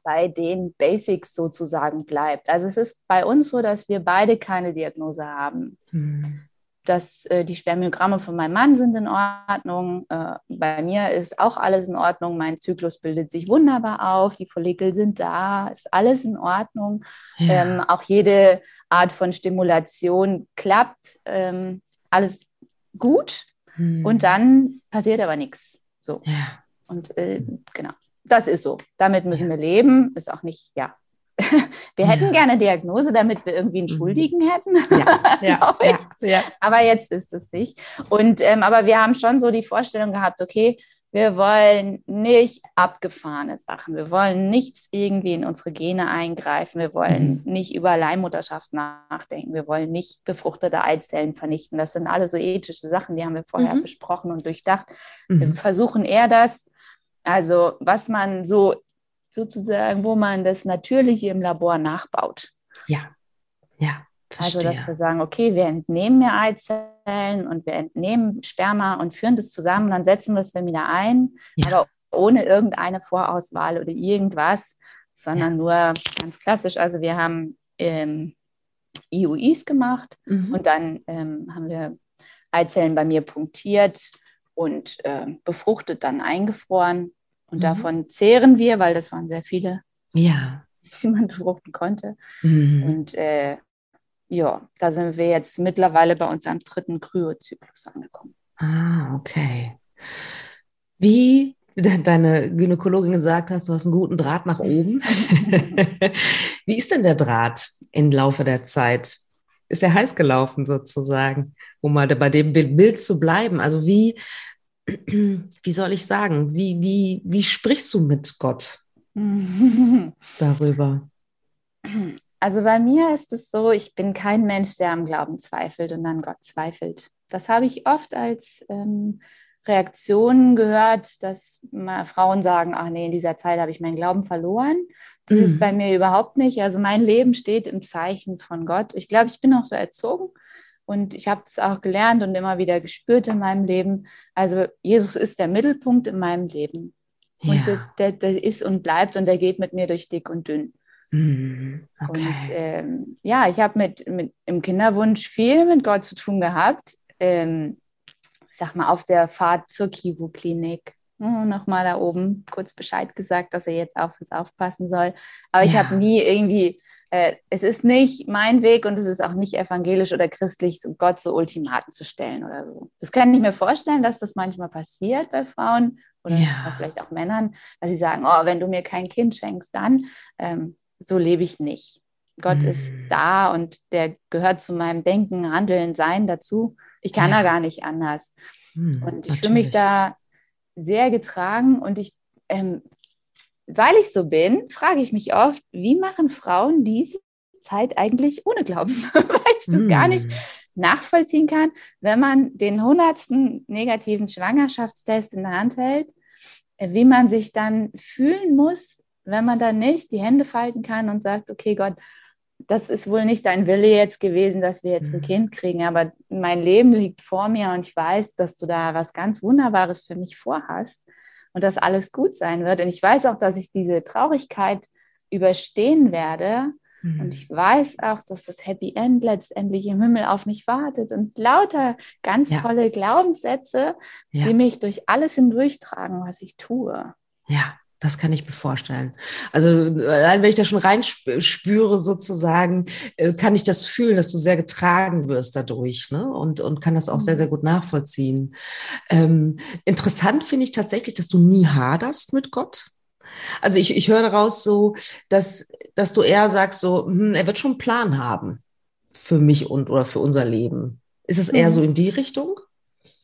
bei den Basics sozusagen bleibt. Also es ist bei uns so, dass wir beide keine Diagnose haben. Hm. dass äh, die Spermiogramme von meinem Mann sind in Ordnung. Äh, bei mir ist auch alles in Ordnung. Mein Zyklus bildet sich wunderbar auf. Die Follikel sind da. Ist alles in Ordnung. Ja. Ähm, auch jede Art von Stimulation klappt. Ähm, alles gut. Hm. Und dann passiert aber nichts. So. Ja. Und äh, genau. Das ist so. Damit müssen wir leben. Ist auch nicht, ja. [LAUGHS] Wir hätten Ja. gerne Diagnose, damit wir irgendwie einen Mhm. Schuldigen hätten. Ja, ja, [LAUGHS] ja, ja. Aber jetzt ist es nicht. Und ähm, aber wir haben schon so die Vorstellung gehabt, okay, wir wollen nicht abgefahrene Sachen. Wir wollen nichts irgendwie in unsere Gene eingreifen. Wir wollen nicht über Leihmutterschaft nachdenken. Wir wollen nicht befruchtete Eizellen vernichten. Das sind alle so ethische Sachen, die haben wir vorher Mhm. besprochen und durchdacht. Wir Mhm. versuchen eher das, also was man so sozusagen, wo man das Natürliche im Labor nachbaut. Ja, ja, Also, verstehe. dass wir sagen, okay, wir entnehmen mir Eizellen und wir entnehmen Sperma und führen das zusammen und dann setzen wir es wieder ein, Ja. aber ohne irgendeine Vorauswahl oder irgendwas, sondern nur ganz klassisch. Also, wir haben ähm, IUIs gemacht Mhm. und dann ähm, haben wir Eizellen bei mir punktiert und ähm, befruchtet, dann eingefroren. Und Mhm. davon zehren wir, weil das waren sehr viele, ja. [LAUGHS] die man befruchten konnte. Mhm. Und äh, ja, da sind wir jetzt mittlerweile bei unserem dritten Kryozyklus angekommen. Ah, okay. Wie de- deine Gynäkologin gesagt hast, du hast einen guten Draht nach oben. [LAUGHS] Wie ist denn der Draht im Laufe der Zeit? Ist er heiß gelaufen sozusagen, um mal bei dem Bild zu bleiben? Also wie, [CLEARS THROAT] wie soll ich sagen, wie, wie, wie sprichst du mit Gott [LAUGHS] darüber? Also bei mir ist es so, ich bin kein Mensch, der am Glauben zweifelt und an Gott zweifelt. Das habe ich oft als ähm, Reaktion gehört, dass Frauen sagen, ach nee, in dieser Zeit habe ich meinen Glauben verloren. Das Mhm. ist bei mir überhaupt nicht. Also mein Leben steht im Zeichen von Gott. Ich glaube, ich bin auch so erzogen und ich habe es auch gelernt und immer wieder gespürt in meinem Leben. Also Jesus ist der Mittelpunkt in meinem Leben. Und Ja. der, der, der ist und bleibt und der geht mit mir durch dick und dünn. Mhm. Okay. Und ähm, ja, ich habe mit, mit im Kinderwunsch viel mit Gott zu tun gehabt. Ähm, ich sag mal, auf der Fahrt zur Kivu-Klinik. Oh, Nochmal da oben kurz Bescheid gesagt, dass er jetzt auf uns aufpassen soll. Aber ich Ja. habe nie irgendwie, äh, es ist nicht mein Weg und es ist auch nicht evangelisch oder christlich, Gott so Ultimaten zu stellen oder so. Das kann ich mir vorstellen, dass das manchmal passiert bei Frauen oder Ja. vielleicht auch Männern, dass sie sagen, oh, wenn du mir kein Kind schenkst, dann ähm, so lebe ich nicht. Gott ist Mhm. da und der gehört zu meinem Denken, Handeln, Sein dazu. Ich kann Ja. da gar nicht anders. Mhm, Und ich fühle mich da sehr getragen und ich, ähm, weil ich so bin, frage ich mich oft, wie machen Frauen diese Zeit eigentlich ohne Glauben? [LAUGHS] Weil ich das gar nicht Mhm. nachvollziehen kann, wenn man den hundertsten negativen Schwangerschaftstest in der Hand hält, äh, wie man sich dann fühlen muss, wenn man dann nicht die Hände falten kann und sagt, okay Gott, das ist wohl nicht dein Wille jetzt gewesen, dass wir jetzt ein mhm. Kind kriegen, aber mein Leben liegt vor mir und ich weiß, dass du da was ganz Wunderbares für mich vorhast und dass alles gut sein wird. Und ich weiß auch, dass ich diese Traurigkeit überstehen werde. Mhm. Und ich weiß auch, dass das Happy End letztendlich im Himmel auf mich wartet und lauter ganz ja. tolle Glaubenssätze, ja. die mich durch alles hindurchtragen, was ich tue. Ja, das kann ich mir vorstellen. Also allein wenn ich da schon reinspüre sozusagen, äh, kann ich das fühlen, dass du sehr getragen wirst dadurch ne? und, und kann das auch sehr, mhm. sehr gut nachvollziehen. Ähm, interessant finde ich tatsächlich, dass du nie haderst mit Gott. Also ich, ich höre daraus so, dass, dass du eher sagst, so, hm, er wird schon einen Plan haben für mich und oder für unser Leben. Ist es eher mhm. so in die Richtung?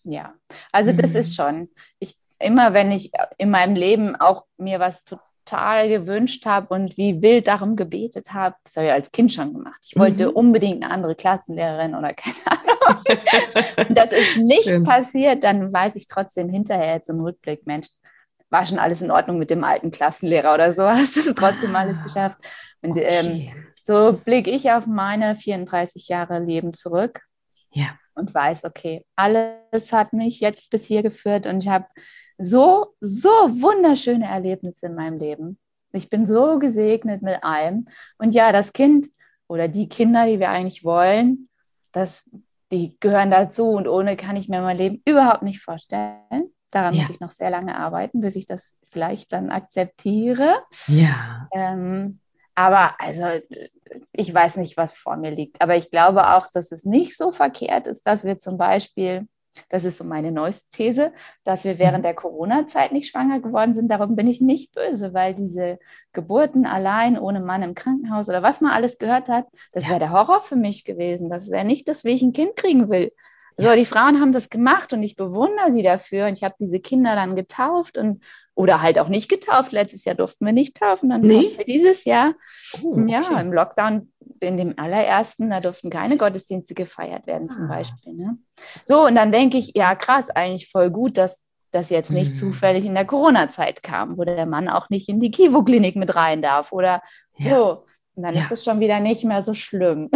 Ja, also das mhm. ist schon. Ich immer wenn ich in meinem Leben auch mir was total gewünscht habe und wie wild darum gebetet habe, das habe ich als Kind schon gemacht. Ich wollte mhm. unbedingt eine andere Klassenlehrerin oder keine Ahnung. [LAUGHS] und das ist nicht Schön. passiert, dann weiß ich trotzdem hinterher zum Rückblick, Mensch, war schon alles in Ordnung mit dem alten Klassenlehrer oder so, [LAUGHS] hast du es trotzdem ah, alles geschafft. Und okay. ähm, so blicke ich auf meine 34 Jahre Leben zurück. Ja. Und weiß, okay, alles hat mich jetzt bis hier geführt und ich habe so, so wunderschöne Erlebnisse in meinem Leben. Ich bin so gesegnet mit allem. Und ja, das Kind oder die Kinder, die wir eigentlich wollen, das, die gehören dazu und ohne kann ich mir mein Leben überhaupt nicht vorstellen. Daran ja. muss ich noch sehr lange arbeiten, bis ich das vielleicht dann akzeptiere. Ja. Ähm, aber also ich weiß nicht, was vor mir liegt. Aber ich glaube auch, dass es nicht so verkehrt ist, dass wir zum Beispiel das ist so meine neueste These, dass wir während mhm. der Corona-Zeit nicht schwanger geworden sind. Darum bin ich nicht böse, weil diese Geburten allein ohne Mann im Krankenhaus oder was man alles gehört hat, das ja. wäre der Horror für mich gewesen. Das wäre nicht das, wie ich ein Kind kriegen will. So, die Frauen haben das gemacht und ich bewundere sie dafür. Und ich habe diese Kinder dann getauft und oder halt auch nicht getauft. Letztes Jahr durften wir nicht taufen, dann nee? wir dieses Jahr. Oh, okay. Ja, im Lockdown, in dem allerersten, da durften keine Gottesdienste gefeiert werden, zum ah. Beispiel. Ne? So, und dann denke ich, ja, krass, eigentlich voll gut, dass das jetzt nicht mhm. zufällig in der Corona-Zeit kam, wo der Mann auch nicht in die Kivo-Klinik mit rein darf oder ja. so. Und dann ja. ist es schon wieder nicht mehr so schlimm.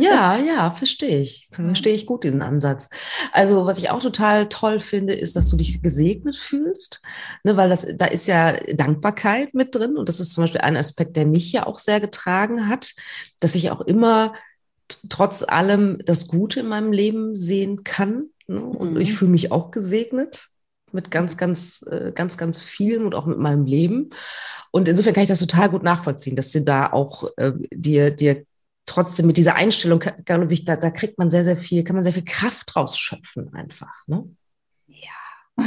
Ja, [LAUGHS] ja, verstehe ich. Verstehe ich gut diesen Ansatz. Also, was ich auch total toll finde, ist, dass du dich gesegnet fühlst, ne, weil das, da ist ja Dankbarkeit mit drin. Und das ist zum Beispiel ein Aspekt, der mich ja auch sehr getragen hat, dass ich auch immer trotz allem das Gute in meinem Leben sehen kann. Ne? Und mhm. ich fühle mich auch gesegnet mit ganz, ganz, äh, ganz, ganz vielen und auch mit meinem Leben. Und insofern kann ich das total gut nachvollziehen, dass du da auch äh, dir, dir trotzdem mit dieser Einstellung, glaube ich, da, da kriegt man sehr, sehr viel, kann man sehr viel Kraft draus schöpfen einfach. Ne? Ja. [LAUGHS]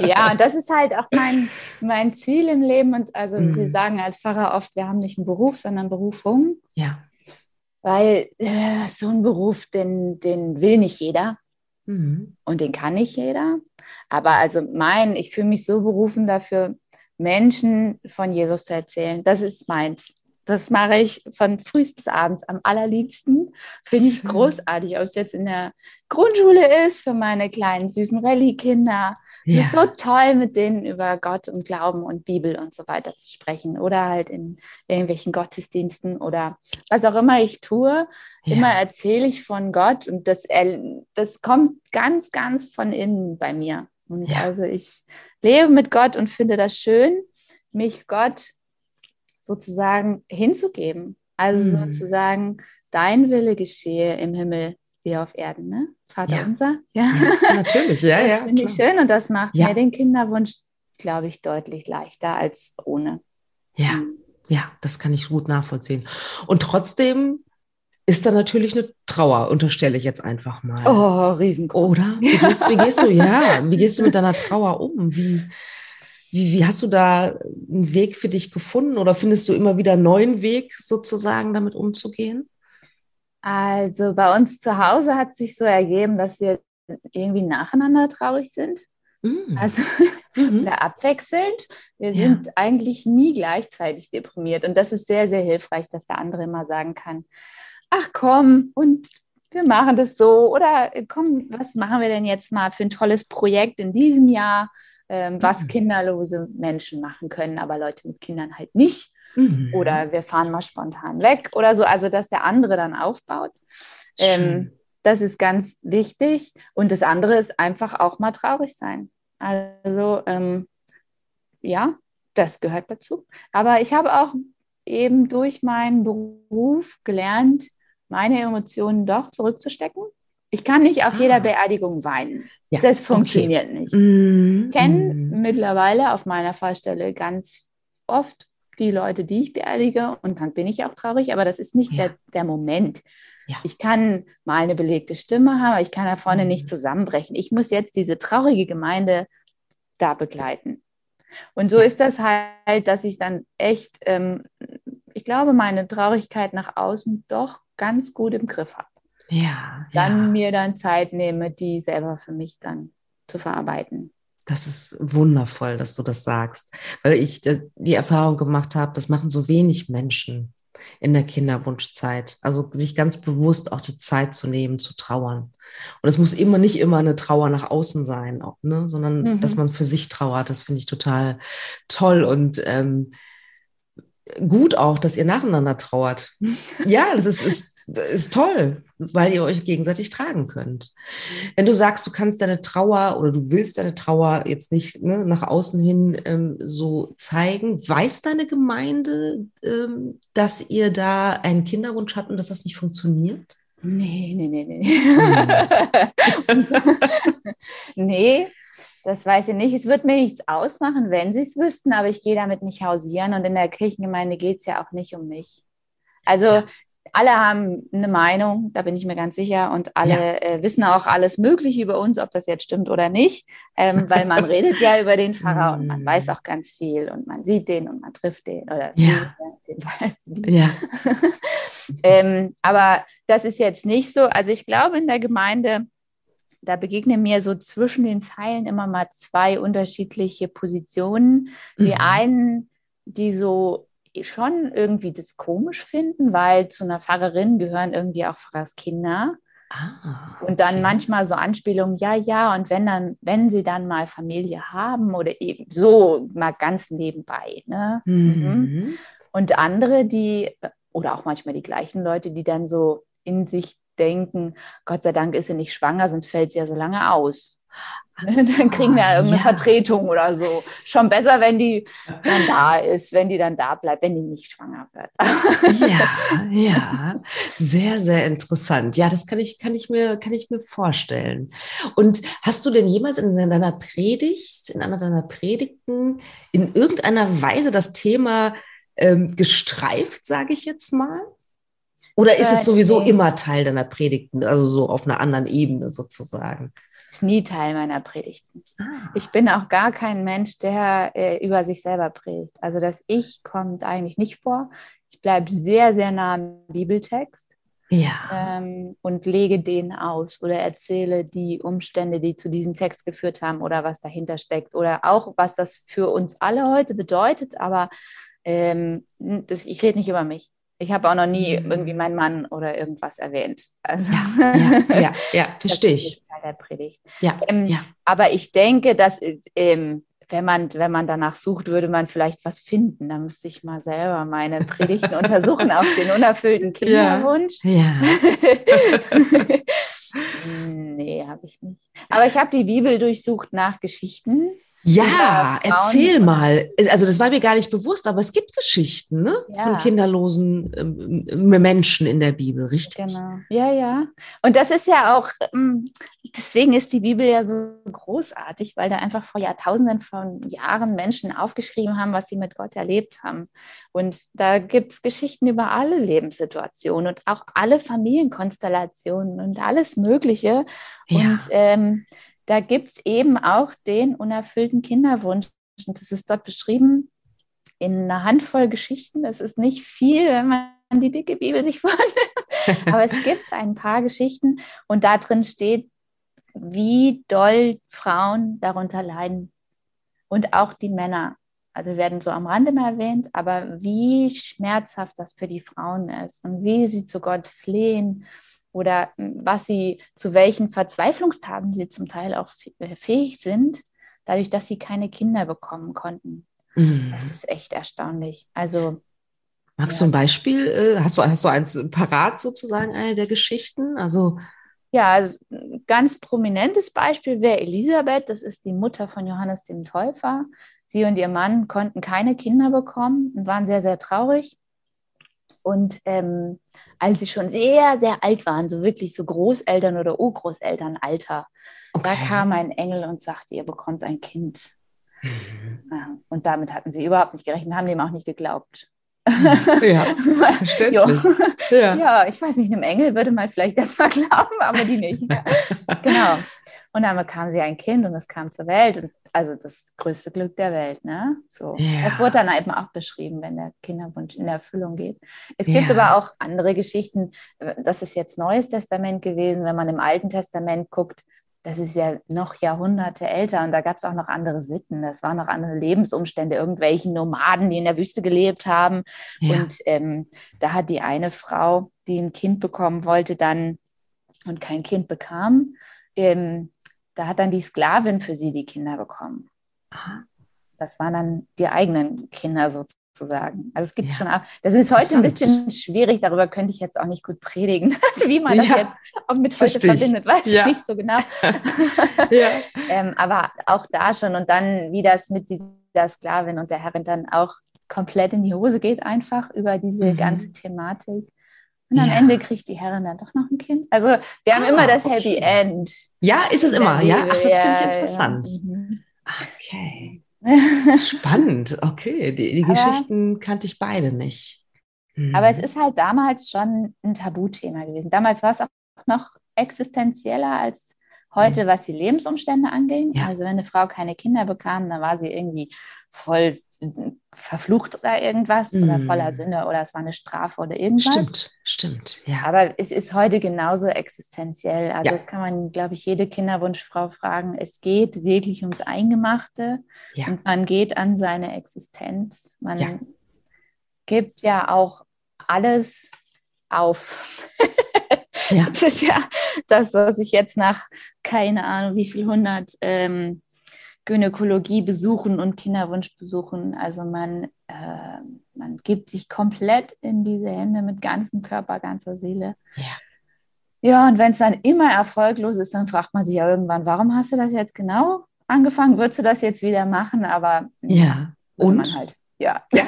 ja, und das ist halt auch mein, mein Ziel im Leben. Und also mhm. wir sagen als Pfarrer oft, wir haben nicht einen Beruf, sondern Berufung. Ja. Weil äh, so ein Beruf, den, den will nicht jeder. Mhm. Und den kann nicht jeder. Aber also mein, ich fühle mich so berufen dafür, Menschen von Jesus zu erzählen. Das ist meins. Das mache ich von früh bis abends am allerliebsten. Finde ich großartig, ob es jetzt in der Grundschule ist, für meine kleinen süßen Rallye-Kinder ja. Es ist so toll, mit denen über Gott und Glauben und Bibel und so weiter zu sprechen oder halt in irgendwelchen Gottesdiensten oder was auch immer ich tue. Ja. Immer erzähle ich von Gott und das, das kommt ganz, ganz von innen bei mir. Und ja. also ich lebe mit Gott und finde das schön, mich Gott sozusagen hinzugeben. Also mhm. sozusagen, dein Wille geschehe im Himmel wie auf Erden, ne? Vater ja. unser. Ja, ja natürlich, ja, [LAUGHS] das ja. Finde ich schön und das macht ja. mir den Kinderwunsch, glaube ich, deutlich leichter als ohne. Ja, mhm. ja, das kann ich gut nachvollziehen. Und trotzdem ist da natürlich eine Trauer, unterstelle ich jetzt einfach mal. Oh, riesengroß. Oder? Wie gehst, wie gehst, du, ja, wie gehst du mit deiner Trauer um? Wie, wie, wie hast du da einen Weg für dich gefunden oder findest du immer wieder einen neuen Weg sozusagen damit umzugehen? Also bei uns zu Hause hat sich so ergeben, dass wir irgendwie nacheinander traurig sind. [LAUGHS] Mhm. Also mhm. abwechselnd. Wir ja. sind eigentlich nie gleichzeitig deprimiert. Und das ist sehr, sehr hilfreich, dass der andere immer sagen kann, ach komm, und wir machen das so. Oder komm, was machen wir denn jetzt mal für ein tolles Projekt in diesem Jahr, ähm, was mhm. kinderlose Menschen machen können, aber Leute mit Kindern halt nicht. Mhm. Oder wir fahren mal spontan weg oder so. Also, dass der andere dann aufbaut. Ähm, das ist ganz wichtig. Und das andere ist einfach auch mal traurig sein. Also, ähm, ja, das gehört dazu. Aber ich habe auch eben durch meinen Beruf gelernt, meine Emotionen doch zurückzustecken. Ich kann nicht auf ah. jeder Beerdigung weinen. Ja, das funktioniert okay. nicht. Mm, ich kenne mm. mittlerweile auf meiner Fallstelle ganz oft die Leute, die ich beerdige und dann bin ich auch traurig, aber das ist nicht ja. der, der Moment. Ja. Ich kann mal eine belegte Stimme haben, aber ich kann da vorne mm. nicht zusammenbrechen. Ich muss jetzt diese traurige Gemeinde da begleiten. Und so ist das halt, dass ich dann echt, ähm, ich glaube, meine Traurigkeit nach außen doch ganz gut im Griff habe. Ja. Dann ja. mir dann Zeit nehme, die selber für mich dann zu verarbeiten. Das ist wundervoll, dass du das sagst, weil ich die Erfahrung gemacht habe, das machen so wenig Menschen in der Kinderwunschzeit. Also sich ganz bewusst auch die Zeit zu nehmen, zu trauern. Und es muss immer nicht immer eine Trauer nach außen sein, auch, ne? sondern mhm. dass man für sich trauert. Das finde ich total toll und ähm, gut auch, dass ihr nacheinander trauert. [LAUGHS] ja, das ist, ist, ist toll, weil ihr euch gegenseitig tragen könnt. Wenn du sagst, du kannst deine Trauer oder du willst deine Trauer jetzt nicht ne, nach außen hin ähm, so zeigen, weiß deine Gemeinde, ähm, dass ihr da einen Kinderwunsch habt und dass das nicht funktioniert? Nee, nee, nee, nee. Hm. [LAUGHS] nee, das weiß ich nicht. Es wird mir nichts ausmachen, wenn sie es wüssten, aber ich gehe damit nicht hausieren und in der Kirchengemeinde geht es ja auch nicht um mich. Also ja. Alle haben eine Meinung, da bin ich mir ganz sicher, und alle ja. äh, wissen auch alles Mögliche über uns, ob das jetzt stimmt oder nicht, ähm, weil man [LAUGHS] redet ja über den Pfarrer und man weiß mm. auch ganz viel und man sieht den und man trifft den oder ja. Den, ja. [LAUGHS] [LAUGHS] ähm, aber das ist jetzt nicht so. Also ich glaube in der Gemeinde da begegnen mir so zwischen den Zeilen immer mal zwei unterschiedliche Positionen. Die mhm. einen, die so schon irgendwie das komisch finden, weil zu einer Pfarrerin gehören irgendwie auch Pfarrerskinder. Ah, okay. Und dann manchmal so Anspielungen, ja, ja, und wenn dann, wenn sie dann mal Familie haben oder eben so mal ganz nebenbei. Ne? Mhm. mhm. Und andere, die, oder auch manchmal die gleichen Leute, die dann so in sich denken, Gott sei Dank ist sie nicht schwanger, sonst fällt sie ja so lange aus. [LAUGHS] Dann kriegen wir ja irgendeine ja. Vertretung oder so. Schon besser, wenn die dann da ist, wenn die dann da bleibt, wenn die nicht schwanger wird. ja, [LAUGHS] ja, sehr, sehr interessant. Ja, das kann ich, kann ich mir, kann ich mir vorstellen. Und hast du denn jemals in deiner Predigt, in einer deiner Predigten, in irgendeiner Weise das Thema ähm, gestreift, sage ich jetzt mal? Oder ist es sowieso nee. immer Teil deiner Predigten, also so auf einer anderen Ebene sozusagen? Ist nie Teil meiner Predigten. Ah. Ich bin auch gar kein Mensch, der äh, über sich selber predigt. Also das Ich kommt eigentlich nicht vor. Ich bleibe sehr, sehr nah am Bibeltext. Ja. Ähm, und lege den aus oder erzähle die Umstände, die zu diesem Text geführt haben oder was dahinter steckt oder auch, was das für uns alle heute bedeutet. Aber ähm, das, ich rede nicht über mich. Ich habe auch noch nie mhm. irgendwie meinen Mann oder irgendwas erwähnt. Also, ja, [LAUGHS] ja, ja, ja verstehe ich. Teil der Predigt. Ja, ähm, ja. Aber ich denke, dass ähm, wenn man, wenn man danach sucht, würde man vielleicht was finden. Da müsste ich mal selber meine Predigten [LAUGHS] untersuchen auf den unerfüllten Kinderwunsch. [LAUGHS] Ja. nee, habe ich nicht. Aber ich habe die Bibel durchsucht nach Geschichten ja, erzähl mal. Also das war mir gar nicht bewusst, aber es gibt Geschichten ne? Ja. von kinderlosen ähm, Menschen in der Bibel, richtig? Genau. Ja, ja. Und das ist ja auch, ähm, deswegen ist die Bibel ja so großartig, weil da einfach vor Jahrtausenden von Jahren Menschen aufgeschrieben haben, was sie mit Gott erlebt haben. Und da gibt es Geschichten über alle Lebenssituationen und auch alle Familienkonstellationen und alles Mögliche. Ja. Und ähm, da gibt es eben auch den unerfüllten Kinderwunsch. Und das ist dort beschrieben in einer Handvoll Geschichten. Das ist nicht viel, wenn man die dicke Bibel sich [LAUGHS] vornimmt. Aber es gibt ein paar Geschichten und da drin steht, wie doll Frauen darunter leiden. Und auch die Männer. also werden so am Rande mal erwähnt, aber wie schmerzhaft das für die Frauen ist und wie sie zu Gott flehen oder was sie, zu welchen Verzweiflungstaten sie zum Teil auch äh, fähig sind, dadurch, dass sie keine Kinder bekommen konnten. Mhm. Das ist echt erstaunlich. Also Magst ja. du ein Beispiel? Äh, hast du, hast du eins parat sozusagen, eine der Geschichten? Also ja, also ein ganz prominentes Beispiel wäre Elisabeth, das ist die Mutter von Johannes dem Täufer. Sie und ihr Mann konnten keine Kinder bekommen und waren sehr, sehr traurig. Und ähm, als sie schon sehr, sehr alt waren, so wirklich so Großeltern oder Urgroßelternalter, okay. da kam ein Engel und sagte, ihr bekommt ein Kind. Mhm. Ja, und damit hatten sie überhaupt nicht gerechnet, haben dem auch nicht geglaubt. Ja, [LAUGHS] verständlich. ja. ja, ich weiß nicht, einem Engel würde man vielleicht das mal glauben, aber die nicht. [LAUGHS] genau. Und dann bekam sie ein Kind und es kam zur Welt. Und also das größte Glück der Welt, ne? So. Ja. Das wurde dann eben auch beschrieben, wenn der Kinderwunsch in Erfüllung geht. Es gibt ja. aber auch andere Geschichten. Das ist jetzt Neues Testament gewesen. Wenn man im Alten Testament guckt, das ist ja noch Jahrhunderte älter und da gab es auch noch andere Sitten, das waren noch andere Lebensumstände, irgendwelche Nomaden, die in der Wüste gelebt haben. Ja. Und ähm, da hat die eine Frau, die ein Kind bekommen wollte, dann und kein Kind bekam, ähm, da hat dann die Sklavin für sie die Kinder bekommen. Aha. Das waren dann die eigenen Kinder sozusagen. Also es gibt ja. schon auch, das ist heute ein bisschen schwierig, darüber könnte ich jetzt auch nicht gut predigen. [LAUGHS] Also wie man das ja. jetzt auch mit heute Richtig. verbindet, weiß ja. ich nicht so genau. [LAUGHS] ähm, aber auch da schon und dann, wie das mit dieser Sklavin und der Herrin dann auch komplett in die Hose geht, einfach über diese mhm. ganze Thematik. Und am Ende kriegt die Herrin dann doch noch ein Kind. Also wir haben ah, immer das okay. Happy End. Ja, ist es immer, ja? Ach, das finde ich interessant. Mhm. Okay. [LAUGHS] Spannend, okay. Die, die aber, Geschichten kannte ich beide nicht. Aber es ist halt damals schon ein Tabuthema gewesen. Damals war es auch noch existenzieller als heute, hm. was die Lebensumstände anging. Ja. Also wenn eine Frau keine Kinder bekam, dann war sie irgendwie voll verflucht oder irgendwas mm. oder voller Sünde oder es war eine Strafe oder irgendwas. Stimmt, stimmt, ja. Aber es ist heute genauso existenziell. Also ja. das kann man, glaube ich, jede Kinderwunschfrau fragen. Es geht wirklich ums Eingemachte ja. und man geht an seine Existenz. Man ja. gibt ja auch alles auf. ja. [LAUGHS] Das ist ja das, was ich jetzt nach keine Ahnung wie viel hundert ähm, Gynäkologie besuchen und Kinderwunsch besuchen. Also man, äh, man gibt sich komplett in diese Hände mit ganzem Körper, ganzer Seele. Ja. Ja, und wenn es dann immer erfolglos ist, dann fragt man sich ja irgendwann, warum hast du das jetzt genau angefangen? Würdest du das jetzt wieder machen? Aber ja, und man halt. Ja. ja.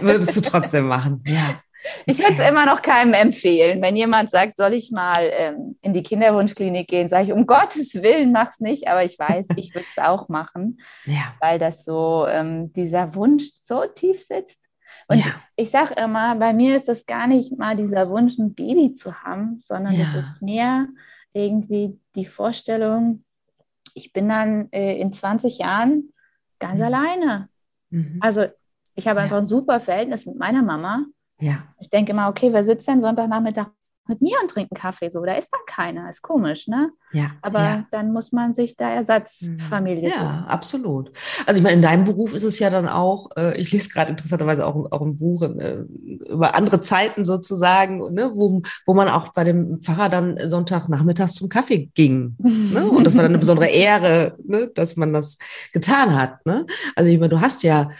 Würdest du trotzdem machen? Ja. Ich würde es immer noch keinem empfehlen. Wenn jemand sagt, soll ich mal ähm, in die Kinderwunschklinik gehen, sage ich, um Gottes Willen, mach's nicht. Aber ich weiß, ich würde es auch machen, [LAUGHS] ja. weil das so, ähm, dieser Wunsch so tief sitzt. Und ja. ich sage immer, bei mir ist das gar nicht mal dieser Wunsch, ein Baby zu haben, sondern es ja. ist mehr irgendwie die Vorstellung, ich bin dann äh, in 20 Jahren ganz mhm. alleine. Mhm. Also ich habe einfach ein super Verhältnis mit meiner Mama. Ja. Ich denke immer, okay, wer sitzt denn Sonntagnachmittag mit mir und trinkt einen Kaffee? So, da ist dann keiner. Ist komisch, ne? Ja. Aber ja. dann muss man sich da Ersatzfamilie Ja, suchen. absolut. Also ich meine, in deinem Beruf ist es ja dann auch, äh, ich lese gerade interessanterweise auch, auch ein Buch äh, über andere Zeiten sozusagen, ne, wo, wo man auch bei dem Pfarrer dann Sonntagnachmittags zum Kaffee ging. ne? Und das war dann eine [LAUGHS] besondere Ehre, ne, dass man das getan hat. Ne? Also ich meine, du hast ja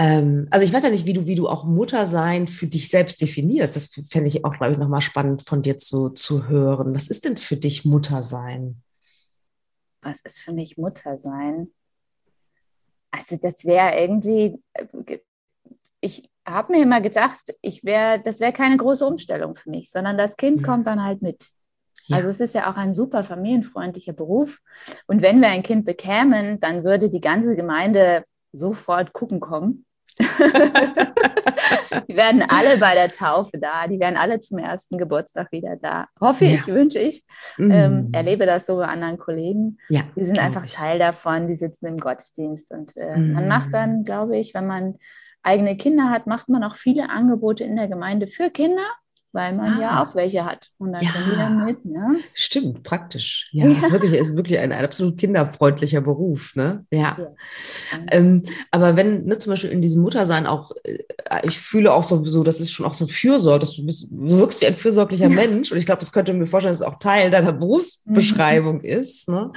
ähm, also ich weiß ja nicht, wie du, wie du auch Muttersein für dich selbst definierst. Das fände ich auch, glaube ich, nochmal spannend von dir zu, zu hören. Was ist denn für dich Muttersein? Was ist für mich Muttersein? Also das wäre irgendwie, äh, ich habe mir immer gedacht, ich wäre, das wäre keine große Umstellung für mich, sondern das Kind mhm. kommt dann halt mit. Ja. Also es ist ja auch ein super familienfreundlicher Beruf. Und wenn wir ein Kind bekämen, dann würde die ganze Gemeinde sofort gucken kommen [LAUGHS] die werden alle bei der Taufe da, die werden alle zum ersten Geburtstag wieder da. Hoffe ja. ich, wünsche ich. Mm. Ähm, erlebe das so bei anderen Kollegen. Ja, die sind einfach ich. Teil davon, die sitzen im Gottesdienst. Und äh, mm. man macht dann, glaube ich, wenn man eigene Kinder hat, macht man auch viele Angebote in der Gemeinde für Kinder. Weil man ah. ja auch welche hat. Und dann ja. können die dann mit. Ne? Stimmt, praktisch. Ja, ja. Ist, wirklich, ist wirklich ein, ein, absolut kinderfreundlicher Beruf. Ne? Ja. ja. Ähm, aber wenn ne, zum Beispiel in diesem Muttersein auch, äh, ich fühle auch so, so, das ist schon auch so Fürsorge, dass du, bist, du wirkst wie ein fürsorglicher Mensch. Und ich glaube, das könnte mir vorstellen, dass es auch Teil deiner Berufsbeschreibung mhm. ist. Ne?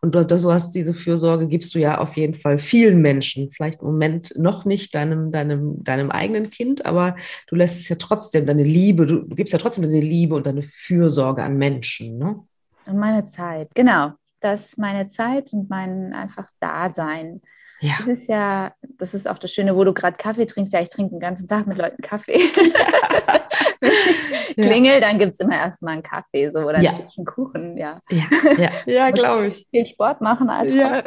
Und du, du hast diese Fürsorge, gibst du ja auf jeden Fall vielen Menschen. Vielleicht im Moment noch nicht deinem, deinem, deinem eigenen Kind, aber du lässt es ja trotzdem, deine Liebe, du du gibst ja trotzdem deine Liebe und deine Fürsorge an Menschen, ne? Und meine Zeit, genau. Das ist meine Zeit und mein einfach Dasein. Ja. Das ist ja, das ist auch das Schöne, wo du gerade Kaffee trinkst. Ja, ich trinke den ganzen Tag mit Leuten Kaffee. [LAUGHS] Wenn ich ja. klingel, dann gibt es immer erstmal einen Kaffee so, oder ein ja. Stückchen Kuchen. Ja, ja, ja. [LAUGHS] ja glaube ich. Viel Sport machen als ja.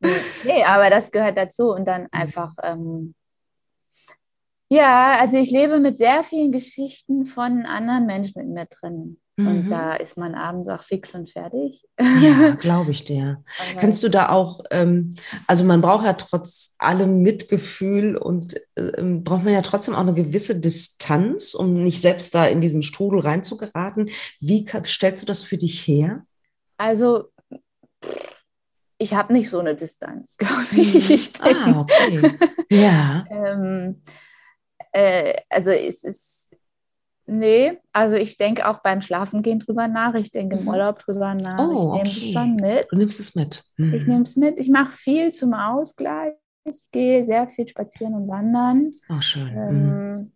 [LAUGHS] nee, aber das gehört dazu. Und dann einfach ähm, ja, also ich lebe mit sehr vielen Geschichten von anderen Menschen in mir drin. Mhm. Und da ist man abends auch fix und fertig. Ja, [LAUGHS] glaube ich dir. Aber Kannst du da auch, ähm, also man braucht ja trotz allem Mitgefühl und äh, braucht man ja trotzdem auch eine gewisse Distanz, um nicht selbst da in diesen Strudel reinzugeraten. Wie stellst du das für dich her? Also ich habe nicht so eine Distanz, [LAUGHS] glaube ich. Mhm. ich ah, okay. [LAUGHS] Ja. ähm, äh, also es ist, nee, also ich denke auch beim Schlafengehen drüber nach, ich denke im mhm. Urlaub drüber nach. Oh, ich nehme okay. es schon mit. Du nimmst es mit. Mhm. Ich nehme es mit. Ich mache viel zum Ausgleich. Ich gehe sehr viel spazieren und wandern. Oh, schön. Ähm, mhm.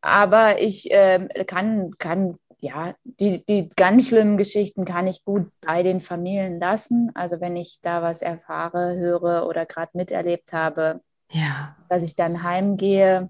Aber ich äh, kann, kann ja, die, die ganz schlimmen Geschichten kann ich gut bei den Familien lassen. Also wenn ich da was erfahre, höre oder gerade miterlebt habe, ja. Dass ich dann heimgehe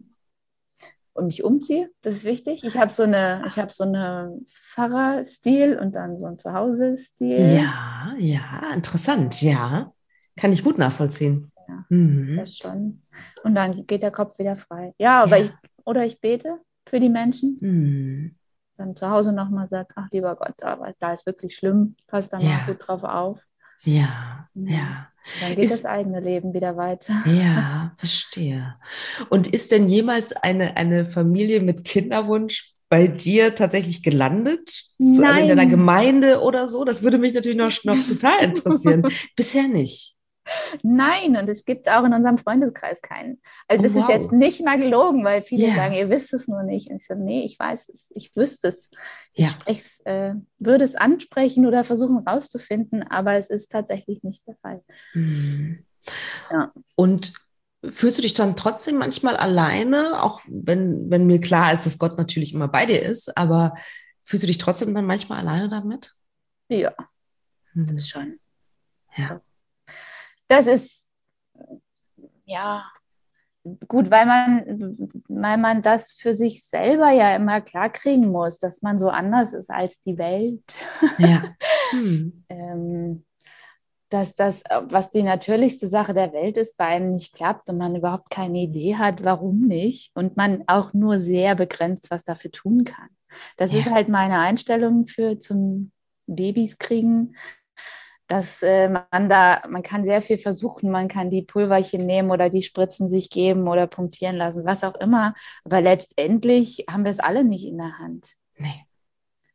und mich umziehe. Das ist wichtig. Ich habe so eine, ich habe so eine Pfarrerstil und dann so ein Zuhause-Stil. Ja, ja, interessant, ja. Kann ich gut nachvollziehen. Ja, mhm. das schon. Und dann geht der Kopf wieder frei. Ja, aber ja. ich, oder ich bete für die Menschen. Mhm. Dann zu Hause nochmal sagt, ach lieber Gott, da, da ist wirklich schlimm, passt da ja. mal gut drauf auf. Ja, ja. Dann geht ist, das eigene Leben wieder weiter. Ja, [LAUGHS] verstehe. Und ist denn jemals eine, eine Familie mit Kinderwunsch bei dir tatsächlich gelandet? Nein. In deiner Gemeinde oder so? Das würde mich natürlich noch, noch total interessieren. [LAUGHS] Bisher nicht. Nein, und es gibt auch in unserem Freundeskreis keinen. Also das oh, wow. ist jetzt nicht mal gelogen, weil viele yeah. sagen, ihr wisst es nur nicht. Und ich so, nee, ich weiß es, ich wüsste es. Ja. Ich äh, würde es ansprechen oder versuchen rauszufinden, aber es ist tatsächlich nicht der Fall. Mhm. Ja. Und fühlst du dich dann trotzdem manchmal alleine, auch wenn, wenn mir klar ist, dass Gott natürlich immer bei dir ist, aber fühlst du dich trotzdem dann manchmal alleine damit? Ja, das schon. Ja das ist ja gut, weil man, weil man das für sich selber ja immer klarkriegen muss, dass man so anders ist als die Welt. Ja. [LAUGHS] Hm. ähm, dass das, was die natürlichste Sache der Welt ist, bei einem nicht klappt und man überhaupt keine Idee hat, warum nicht und man auch nur sehr begrenzt was dafür tun kann. Das ja. ist halt meine Einstellung für zum Babys kriegen dass äh, man da, man kann sehr viel versuchen, man kann die Pulverchen nehmen oder die Spritzen sich geben oder punktieren lassen, was auch immer. Aber letztendlich haben wir es alle nicht in der Hand. Nee.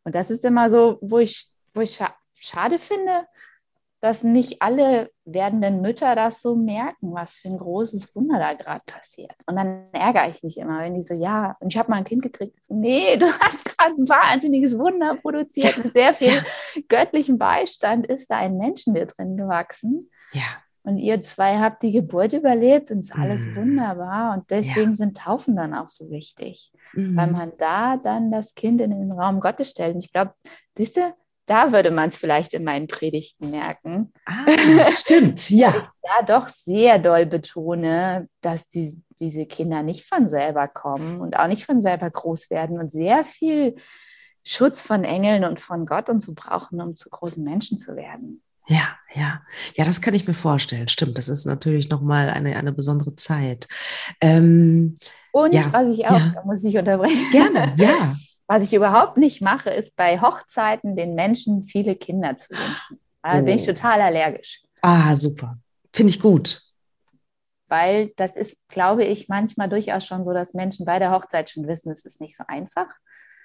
Und das ist immer so, wo ich, wo ich scha schade finde, dass nicht alle werdenden Mütter das so merken, was für ein großes Wunder da gerade passiert. Und dann ärgere ich mich immer, wenn die so, ja, und ich habe mal ein Kind gekriegt. So, nee, du hast gerade ein wahnsinniges Wunder produziert. Mit sehr viel ja. göttlichem Beistand ist da ein Menschen dir drin gewachsen. Ja. Und ihr zwei habt die Geburt überlebt und es ist alles mm. wunderbar. Und deswegen ja. sind Taufen dann auch so wichtig, mm. weil man da dann das Kind in den Raum Gottes stellt. Und ich glaube, siehst du, da würde man es vielleicht in meinen Predigten merken. Ah, [LAUGHS] stimmt, ja. ich da doch sehr doll betone, dass die, diese Kinder nicht von selber kommen und auch nicht von selber groß werden und sehr viel Schutz von Engeln und von Gott und so brauchen, um zu großen Menschen zu werden. Ja, ja, ja, das kann ich mir vorstellen. Stimmt, das ist natürlich nochmal eine, eine besondere Zeit. Ähm, und ja, was ich auch, ja. da muss ich unterbrechen. Gerne, ja. [LAUGHS] Was ich überhaupt nicht mache, ist bei Hochzeiten den Menschen viele Kinder zu wünschen. Da oh. bin ich oh. total allergisch. Ah, super. Finde ich gut. weil das ist, glaube ich, manchmal durchaus schon so, dass Menschen bei der Hochzeit schon wissen, es ist nicht so einfach.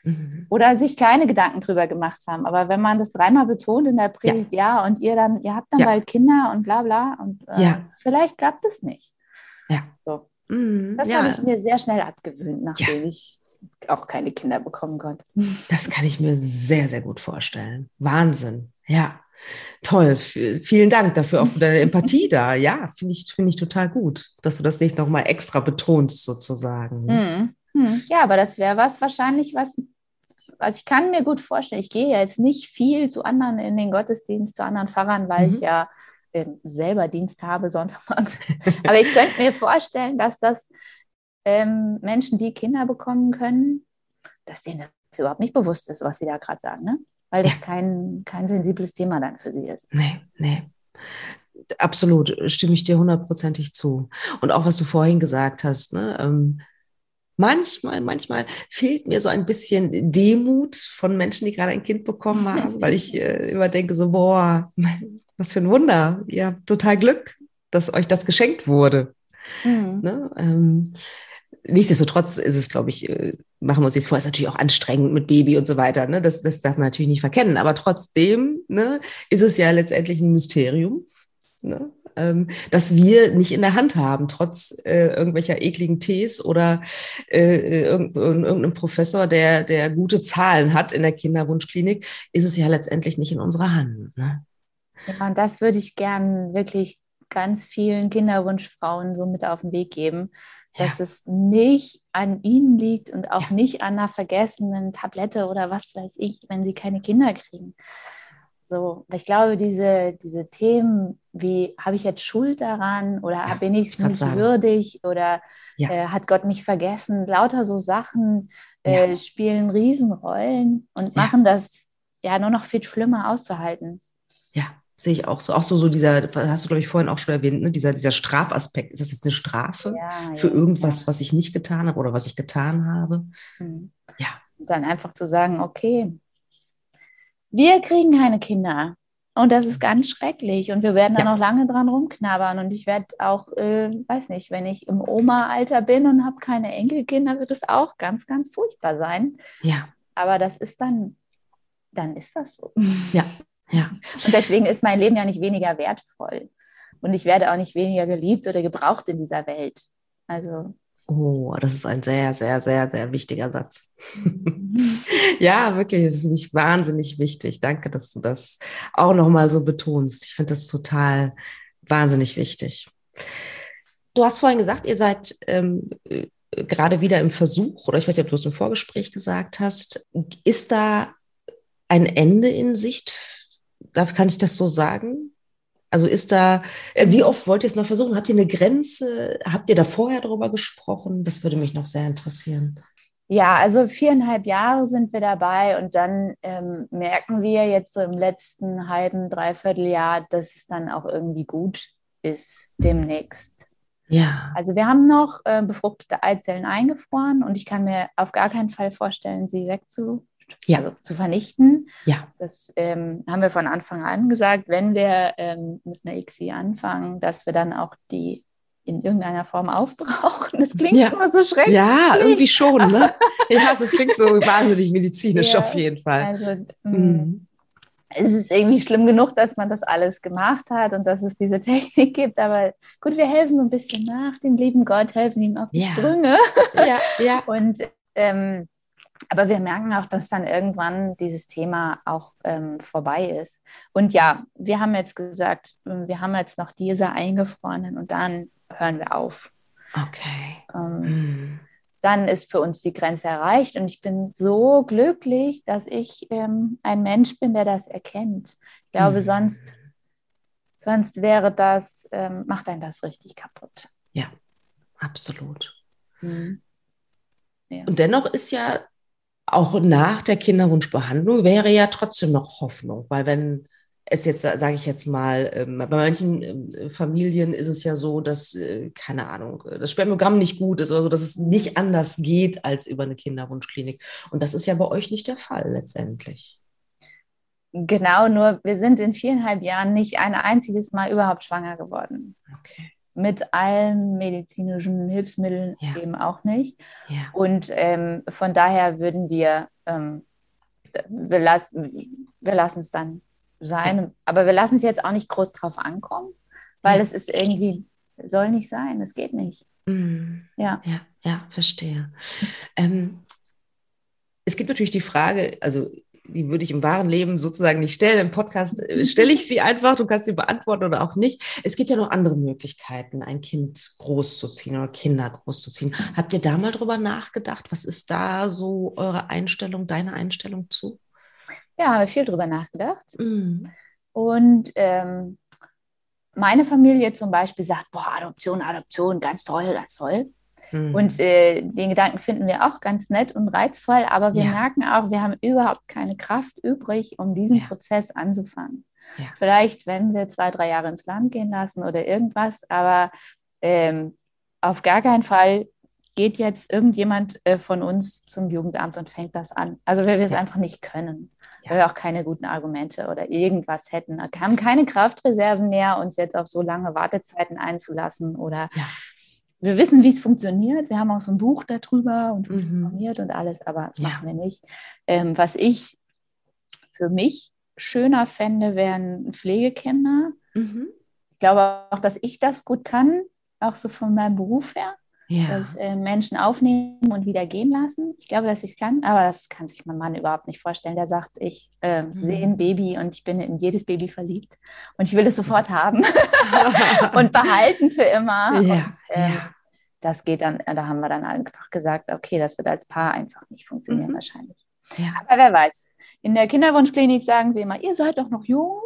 Mhm. Oder sich keine Gedanken drüber gemacht haben. Aber wenn man das dreimal betont in der Predigt, ja, ja und ihr dann, ihr habt dann ja. bald Kinder und bla bla und äh, ja. vielleicht klappt es nicht. Ja. So. Mhm. Das habe ich mir sehr schnell abgewöhnt, nachdem ich auch keine Kinder bekommen konnte. Das kann ich mir sehr, sehr gut vorstellen. Wahnsinn. Ja, toll. Vielen Dank dafür auch für deine Empathie da. Ja, finde ich, finde ich total gut, dass du das nicht nochmal extra betonst, sozusagen. Mhm. Hm, ja, aber das wäre was wahrscheinlich, was, also ich kann mir gut vorstellen, ich gehe ja jetzt nicht viel zu anderen in den Gottesdienst, zu anderen Pfarrern, weil mhm. ich ja äh, selber Dienst habe [LAUGHS] sonntags. aber ich könnte mir vorstellen, dass das ähm, Menschen, die Kinder bekommen können, dass denen das überhaupt nicht bewusst ist, was sie da gerade sagen, ne? Weil das ja. kein, kein sensibles Thema dann für sie ist. Nee, nee absolut, stimme ich dir hundertprozentig zu. Und auch was du vorhin gesagt hast, ne, ähm, manchmal, manchmal fehlt mir so ein bisschen Demut von Menschen, die gerade ein Kind bekommen haben, weil ich äh, [LAUGHS] immer denke so, boah, was für ein Wunder. Ihr habt total Glück, dass euch das geschenkt wurde. Mhm. Ne? Ähm, nichtsdestotrotz ist es, glaube ich, äh, machen wir uns jetzt vor, ist natürlich auch anstrengend mit Baby und so weiter. Ne? Das, das darf man natürlich nicht verkennen. Aber trotzdem ne, ist es ja letztendlich ein Mysterium. Ne? ähm, dass wir nicht in der Hand haben, trotz äh, irgendwelcher ekligen Tees oder äh, irgendeinem Professor, der, der gute Zahlen hat in der Kinderwunschklinik, ist es ja letztendlich nicht in unserer Hand. Ne? Ja, und das würde ich gern wirklich ganz vielen Kinderwunschfrauen so mit auf den Weg geben, dass ja. es nicht an ihnen liegt und auch ja. nicht an einer vergessenen Tablette oder was weiß ich, wenn sie keine Kinder kriegen. So, ich glaube, diese, diese Themen, wie habe ich jetzt Schuld daran oder ja, bin ich nicht würdig oder ja. äh, hat Gott mich vergessen? Lauter so Sachen äh, ja. spielen Riesenrollen und machen das ja nur noch viel schlimmer auszuhalten. Ja, sehe ich auch so. Auch so, so dieser, hast du, glaube ich, vorhin auch schon erwähnt, ne? dieser, dieser Strafaspekt. Ist das jetzt eine Strafe für irgendwas, was ich nicht getan habe oder was ich getan habe? Mhm. Ja. Dann einfach zu sagen, okay, wir kriegen keine Kinder. Und das ist ganz schrecklich. Und wir werden da ja. noch lange dran rumknabbern. Und ich werde auch, äh, weiß nicht, wenn ich im Oma-Alter bin und habe keine Enkelkinder, wird es auch ganz, ganz furchtbar sein. Ja. Aber das ist dann, dann ist das so. Ja, ja. Und deswegen ist mein Leben ja nicht weniger wertvoll. Und ich werde auch nicht weniger geliebt oder gebraucht in dieser Welt. Also Oh, das ist ein sehr, sehr, sehr, sehr wichtiger Satz. [LAUGHS] ja, wirklich, das finde ich wahnsinnig wichtig. Danke, dass du das auch nochmal so betonst. Ich finde das total wahnsinnig wichtig. Du hast vorhin gesagt, ihr seid ähm, äh, gerade wieder im Versuch, oder ich weiß nicht, ob du es im Vorgespräch gesagt hast. Ist da ein Ende in Sicht? Darf, kann ich das so sagen? Also ist da, äh, wie oft wollt ihr es noch versuchen? Habt ihr eine Grenze? Habt ihr da vorher darüber gesprochen? Das würde mich noch sehr interessieren. Ja, also viereinhalb Jahre sind wir dabei und dann ähm, merken wir jetzt so im letzten halben, dreiviertel Jahr, dass es dann auch irgendwie gut ist demnächst. Ja. Also wir haben noch äh, befruchtete Eizellen eingefroren und ich kann mir auf gar keinen Fall vorstellen, sie wegzu ja. also zu vernichten. Ja. Das ähm, haben wir von Anfang an gesagt, wenn wir ähm, mit einer XI anfangen, dass wir dann auch die in irgendeiner Form aufbrauchen. Das klingt ja. immer so schrecklich. Ja, irgendwie schon. Ne? ja, das klingt so [LAUGHS] wahnsinnig medizinisch ja. auf jeden Fall. Also, mhm. Es ist irgendwie schlimm genug, dass man das alles gemacht hat und dass es diese [LAUGHS] Technik gibt. Aber gut, wir helfen so ein bisschen nach dem lieben Gott, helfen ihm auf die ja. Sprünge. Ja, ja. [LAUGHS] Und ähm, aber wir merken auch, dass dann irgendwann dieses Thema auch ähm, vorbei ist. Und ja, wir haben jetzt gesagt, ähm, wir haben jetzt noch diese eingefrorenen und dann hören wir auf. Okay. Ähm, mm. Dann ist für uns die Grenze erreicht und ich bin so glücklich, dass ich ähm, ein Mensch bin, der das erkennt. Ich glaube, mm. sonst, sonst wäre das, ähm, macht einen das richtig kaputt. Ja, absolut. Mm. Ja. Und dennoch ist ja auch nach der Kinderwunschbehandlung wäre ja trotzdem noch Hoffnung, weil wenn es jetzt, sage ich jetzt mal, ähm, bei manchen ähm, Familien ist es ja so, dass, äh, keine Ahnung, das Spermiogramm nicht gut ist oder so, dass es nicht anders geht als über eine Kinderwunschklinik. Und das ist ja bei euch nicht der Fall letztendlich. Genau, nur wir sind in viereinhalb Jahren nicht ein einziges Mal überhaupt schwanger geworden. Okay. Mit allen medizinischen Hilfsmitteln Ja. eben auch nicht. Ja. Und ähm, von daher würden wir, ähm, wir, las wir lassen es dann sein. Aber wir lassen es jetzt auch nicht groß drauf ankommen, weil Ja. es ist irgendwie, soll nicht sein, es geht nicht. Mhm. Ja. Ja, ja, verstehe. Ähm, es gibt natürlich die Frage, also die würde ich im wahren Leben sozusagen nicht stellen. Im Podcast äh, stelle ich sie [LAUGHS] einfach, du kannst sie beantworten oder auch nicht. Es gibt ja noch andere Möglichkeiten, ein Kind großzuziehen oder Kinder großzuziehen. Habt ihr da mal drüber nachgedacht? Was ist da so eure Einstellung, deine Einstellung zu? Ja, habe viel drüber nachgedacht. Mhm. Und ähm, meine Familie zum Beispiel sagt, boah, Adoption, Adoption, ganz toll, ganz toll. Mhm. Und äh, den Gedanken finden wir auch ganz nett und reizvoll, aber wir Ja. merken auch, wir haben überhaupt keine Kraft übrig, um diesen Ja. Prozess anzufangen. Ja. Vielleicht, wenn wir zwei, drei Jahre ins Land gehen lassen oder irgendwas, aber ähm, auf gar keinen Fall geht jetzt irgendjemand äh, von uns zum Jugendamt und fängt das an. Also weil wir es Ja. einfach nicht können, Ja. weil wir auch keine guten Argumente oder irgendwas hätten. Wir haben keine Kraftreserven mehr, uns jetzt auf so lange Wartezeiten einzulassen oder. Wir wissen, wie es funktioniert. Wir haben auch so ein Buch darüber und uns Mhm. informiert und alles, aber das Ja. machen wir nicht. Ähm, was ich für mich schöner fände, wären Pflegekinder. Mhm. Ich glaube auch, dass ich das gut kann, auch so von meinem Beruf her, Ja. dass äh, Menschen aufnehmen und wieder gehen lassen. Ich glaube, dass ich es kann, aber das kann sich mein Mann überhaupt nicht vorstellen. Der sagt, ich äh, Mhm. sehe ein Baby und ich bin in jedes Baby verliebt und ich will es sofort haben [LAUGHS] und behalten für immer. Ja, Und, ähm, ja. Das geht dann, da haben wir dann einfach gesagt, okay, das wird als Paar einfach nicht funktionieren Mhm. wahrscheinlich. ja. Aber wer weiß. In der Kinderwunschklinik sagen sie immer, ihr seid doch noch jung.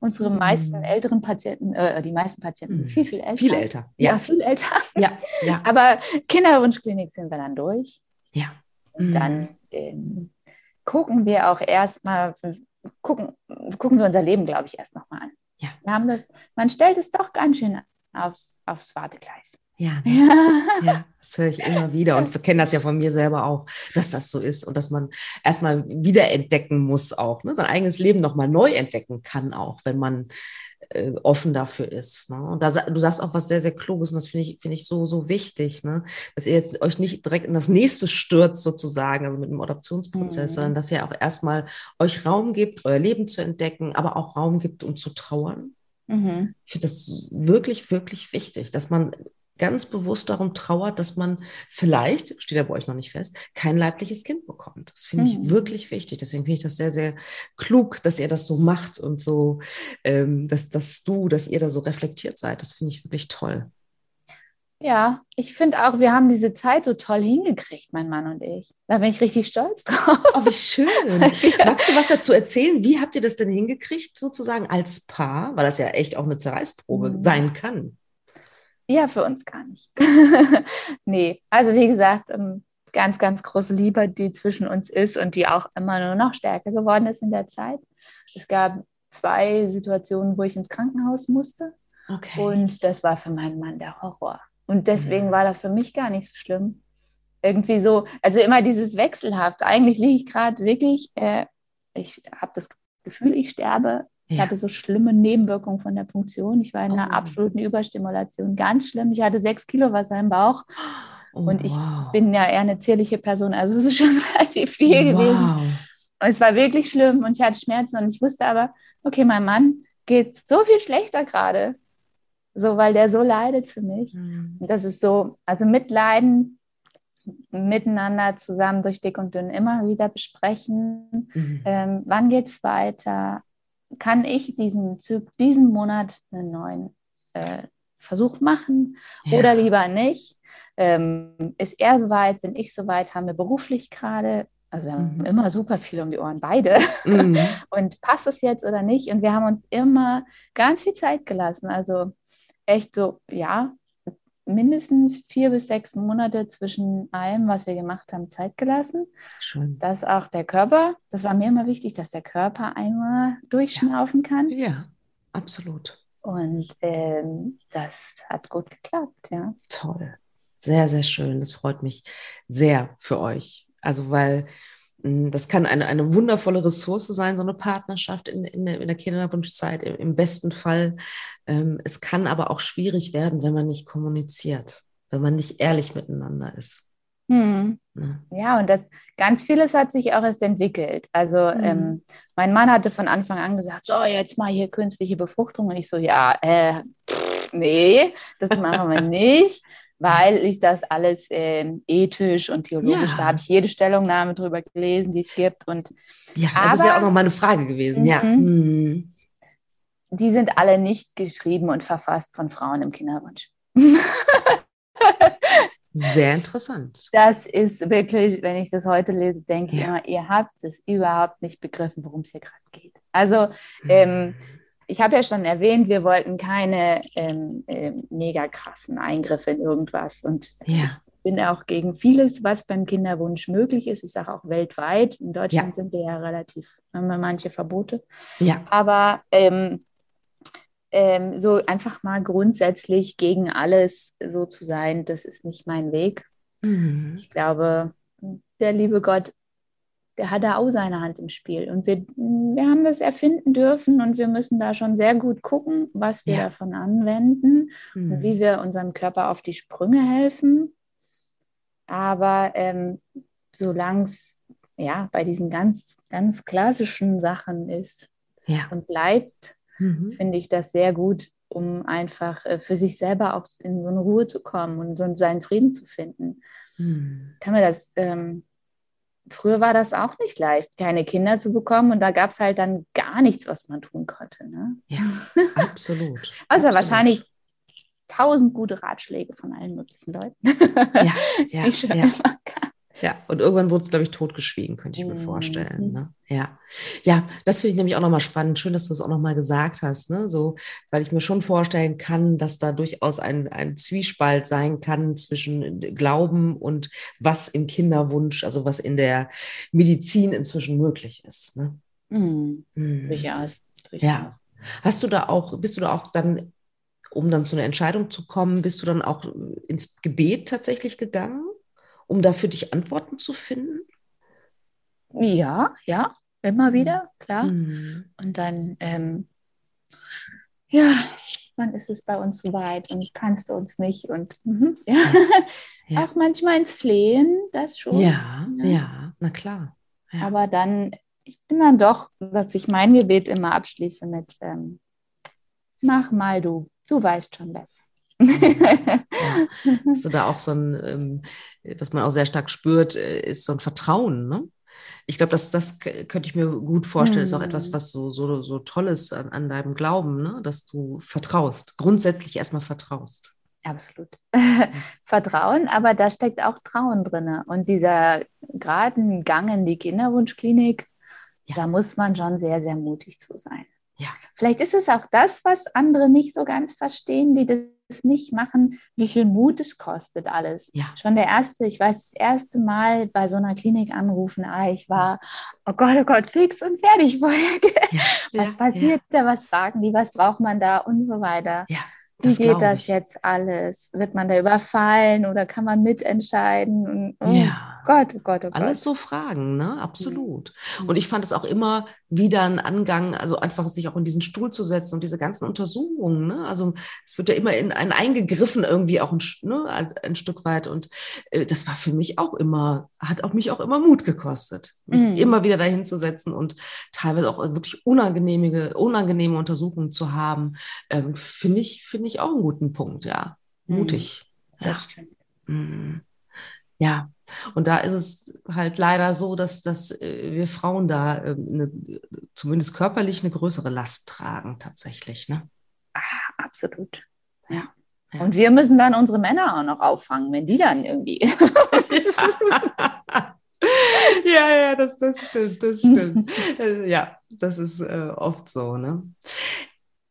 Unsere Mhm. meisten älteren Patienten, äh, die meisten Patienten sind Mhm. viel, viel älter. Viel älter. Ja, Ja, viel älter. ja, ja. [LAUGHS] Aber Kinderwunschklinik sind wir dann durch. ja. Und Mhm. dann ähm, gucken wir auch erstmal, gucken, gucken wir unser Leben, glaube ich, erst nochmal an. Ja. Wir haben das, man stellt es doch ganz schön aufs, aufs Wartegleis. Ja, ne? Ja. Ja, das höre ich immer wieder und wir kennen das ja von mir selber auch, dass das so ist und dass man erstmal wiederentdecken muss auch, ne? sein eigenes Leben nochmal neu entdecken kann auch, wenn man äh, offen dafür ist. Ne? Und da, du sagst auch was sehr, sehr Kluges und das finde ich, finde ich so, so wichtig, ne? dass ihr jetzt euch nicht direkt in das nächste stürzt sozusagen, also mit dem Adoptionsprozess, Mhm. sondern dass ihr auch erstmal euch Raum gibt, euer Leben zu entdecken, aber auch Raum gibt, um zu trauern. Mhm. Ich finde das wirklich, wirklich wichtig, dass man ganz bewusst darum trauert, dass man vielleicht, steht ja bei euch noch nicht fest, kein leibliches Kind bekommt. Das finde ich Mhm. wirklich wichtig. Deswegen finde ich das sehr, sehr klug, dass ihr das so macht und so, ähm, dass, dass du, dass ihr da so reflektiert seid. Das finde ich wirklich toll. Ja, ich finde auch, wir haben diese Zeit so toll hingekriegt, mein Mann und ich. Da bin ich richtig stolz drauf. Oh, wie schön. [LAUGHS] Ja. Magst du was dazu erzählen? Wie habt ihr das denn hingekriegt, sozusagen als Paar? Weil das ja echt auch eine Zerreißprobe Mhm. sein kann. Ja, für uns gar nicht. [LAUGHS] nee, also wie gesagt, ähm, ganz, ganz große Liebe, die zwischen uns ist und die auch immer nur noch stärker geworden ist in der Zeit. Es gab zwei Situationen, wo ich ins Krankenhaus musste Okay. und das war für meinen Mann der Horror. Und deswegen Mhm. war das für mich gar nicht so schlimm. Irgendwie so, also immer dieses Wechselhaft. Eigentlich liege ich gerade wirklich, äh, ich habe das Gefühl, ich sterbe. Ich Ja. hatte so schlimme Nebenwirkungen von der Punktion. Ich war in einer Oh. absoluten Überstimulation, ganz schlimm. Ich hatte sechs Kilo Wasser im Bauch. Oh, und ich wow. Bin ja eher eine zierliche Person, also es ist schon [LAUGHS] relativ viel gewesen. Wow. Und es war wirklich schlimm und ich hatte Schmerzen und ich wusste aber, okay, mein Mann geht so viel schlechter gerade. So, weil der so leidet für mich. Mhm. Und das ist so, also mitleiden, miteinander zusammen durch dick und dünn immer wieder besprechen. Mhm. Ähm, wann geht's weiter? Kann ich diesen, diesen Monat einen neuen äh, Versuch machen Ja. oder lieber nicht? Ähm, ist er soweit? Bin ich soweit? Haben wir beruflich gerade? Also wir haben Mhm. immer super viel um die Ohren, beide. Mhm. [LAUGHS] Und passt es jetzt oder nicht? Und wir haben uns immer ganz viel Zeit gelassen. Also echt so, ja, mindestens vier bis sechs Monate zwischen allem, was wir gemacht haben, Zeit gelassen. Schön. Dass auch der Körper, das war mir immer wichtig, dass der Körper einmal durchschnaufen kann. Ja, absolut. Und ähm, das hat gut geklappt, ja. Toll. Sehr, sehr schön. Das freut mich sehr für euch. Also, weil das kann eine, eine wundervolle Ressource sein, so eine Partnerschaft in, in, der, in der Kinderwunschzeit, im, im besten Fall. Ähm, es kann aber auch schwierig werden, wenn man nicht kommuniziert, wenn man nicht ehrlich miteinander ist. Hm. Ja. und das ganz vieles hat sich auch erst entwickelt. Also hm. ähm, mein Mann hatte von Anfang an gesagt, so jetzt mal hier künstliche Befruchtung und ich so, ja, äh, pff, nee, das machen wir nicht [LAUGHS] weil ich das alles äh, ethisch und theologisch, ja. da habe ich jede Stellungnahme drüber gelesen, die es gibt. Und, ja, aber, das wäre auch noch mal eine Frage gewesen, ja. Mhm. Die sind alle nicht geschrieben und verfasst von Frauen im Kinderwunsch. Sehr [LAUGHS] interessant. Das ist wirklich, wenn ich das heute lese, denke ja. ich immer, ihr habt es überhaupt nicht begriffen, worum es hier gerade geht. Also, mhm. ähm, ich habe ja schon erwähnt, wir wollten keine ähm, äh, mega krassen Eingriffe in irgendwas. Und ja. ich bin auch gegen vieles, was beim Kinderwunsch möglich ist. Ich sage auch weltweit. In Deutschland ja. sind wir ja relativ, haben wir manche Verbote. Ja. Aber ähm, ähm, so einfach mal grundsätzlich gegen alles so zu sein, das ist nicht mein Weg. Mhm. Ich glaube, der liebe Gott der hat da auch seine Hand im Spiel. Und wir, wir haben das erfinden dürfen und wir müssen da schon sehr gut gucken, was wir ja. davon anwenden mhm. und wie wir unserem Körper auf die Sprünge helfen. Aber ähm, solange es ja bei diesen ganz, ganz klassischen Sachen ist ja. und bleibt, mhm. finde ich das sehr gut, um einfach äh, für sich selber auch in so eine Ruhe zu kommen und so seinen Frieden zu finden. Mhm. Kann mir das ähm, früher war das auch nicht leicht, keine Kinder zu bekommen und da gab es halt dann gar nichts, was man tun konnte. Ne? Ja, absolut. [LAUGHS] also absolut. wahrscheinlich tausend gute Ratschläge von allen möglichen Leuten. Ja, [LAUGHS] ja, die schon ja. immer ja, und irgendwann wurde es, glaube ich, totgeschwiegen, könnte ich mir mhm. vorstellen. Ne? Ja. ja, das finde ich nämlich auch nochmal spannend. Schön, dass du es auch nochmal gesagt hast. Ne? So, weil ich mir schon vorstellen kann, dass da durchaus ein, ein Zwiespalt sein kann zwischen Glauben und was im Kinderwunsch, also was in der Medizin inzwischen möglich ist. Ne? Mhm. Mhm. Durchaus. Ja. Hast du da auch, bist du da auch dann, um dann zu einer Entscheidung zu kommen, bist du dann auch ins Gebet tatsächlich gegangen? Um da für dich Antworten zu finden? Ja, ja, immer wieder, klar. Mhm. Und dann, ähm, ja, wann ist es bei uns soweit und kannst du uns nicht und mhm, [LAUGHS] ja. ja. auch manchmal ins Flehen, das schon. Ja, ja, ja na klar. Aber dann, ich bin dann doch, dass ich mein Gebet immer abschließe mit, ähm, mach mal du, du weißt schon besser. [LAUGHS] Hast du da auch so ein, ähm, was man auch sehr stark spürt, äh, ist so ein Vertrauen, ne? Ich glaube, das, das könnte ich mir gut vorstellen, ist auch etwas, mhm. was so, so, so Tolles an, an deinem Glauben, ne? dass du vertraust, grundsätzlich erstmal vertraust. Absolut. [LAUGHS] Vertrauen, aber da steckt auch Trauen drin. Und dieser geraden Gang in die Kinderwunschklinik, ja. da muss man schon sehr, sehr mutig zu sein. Ja. Vielleicht ist es auch das, was andere nicht so ganz verstehen, die das es nicht machen, wie viel Mut es kostet alles. Ja. Schon der erste, ich weiß, das erste Mal bei so einer Klinik anrufen, ah, ich war, oh Gott, oh Gott, fix und fertig vorher. Ja, was ja, passiert da, was fragen die, was braucht man da und so weiter. Wie geht das jetzt alles? Wird man da überfallen oder kann man mitentscheiden? Und, oh ja. Gott, oh Gott, oh Gott. Alles so Fragen, ne? Absolut. Mhm. Und ich fand es auch immer wieder ein Angang, also einfach sich auch in diesen Stuhl zu setzen und diese ganzen Untersuchungen, ne? Also es wird ja immer in einen eingegriffen, irgendwie auch ein, ne, ein Stück weit. Und äh, das war für mich auch immer, hat auch mich auch immer Mut gekostet, mich mhm. immer wieder dahin zu setzen und teilweise auch wirklich unangenehme, unangenehme Untersuchungen zu haben, ähm, finde ich, finde ich auch einen guten Punkt, ja. Mutig. Das ja. stimmt. Mhm. Ja, und da ist es halt leider so, dass, dass äh, wir Frauen da eine, zumindest körperlich eine größere Last tragen, tatsächlich. Ne? Ah, absolut. Ja. ja. Und wir müssen dann unsere Männer auch noch auffangen, wenn die dann irgendwie. [LAUGHS] [LAUGHS] ja, ja, das, das stimmt, das stimmt. [LAUGHS] Äh, ja, das ist äh, oft so. Ne?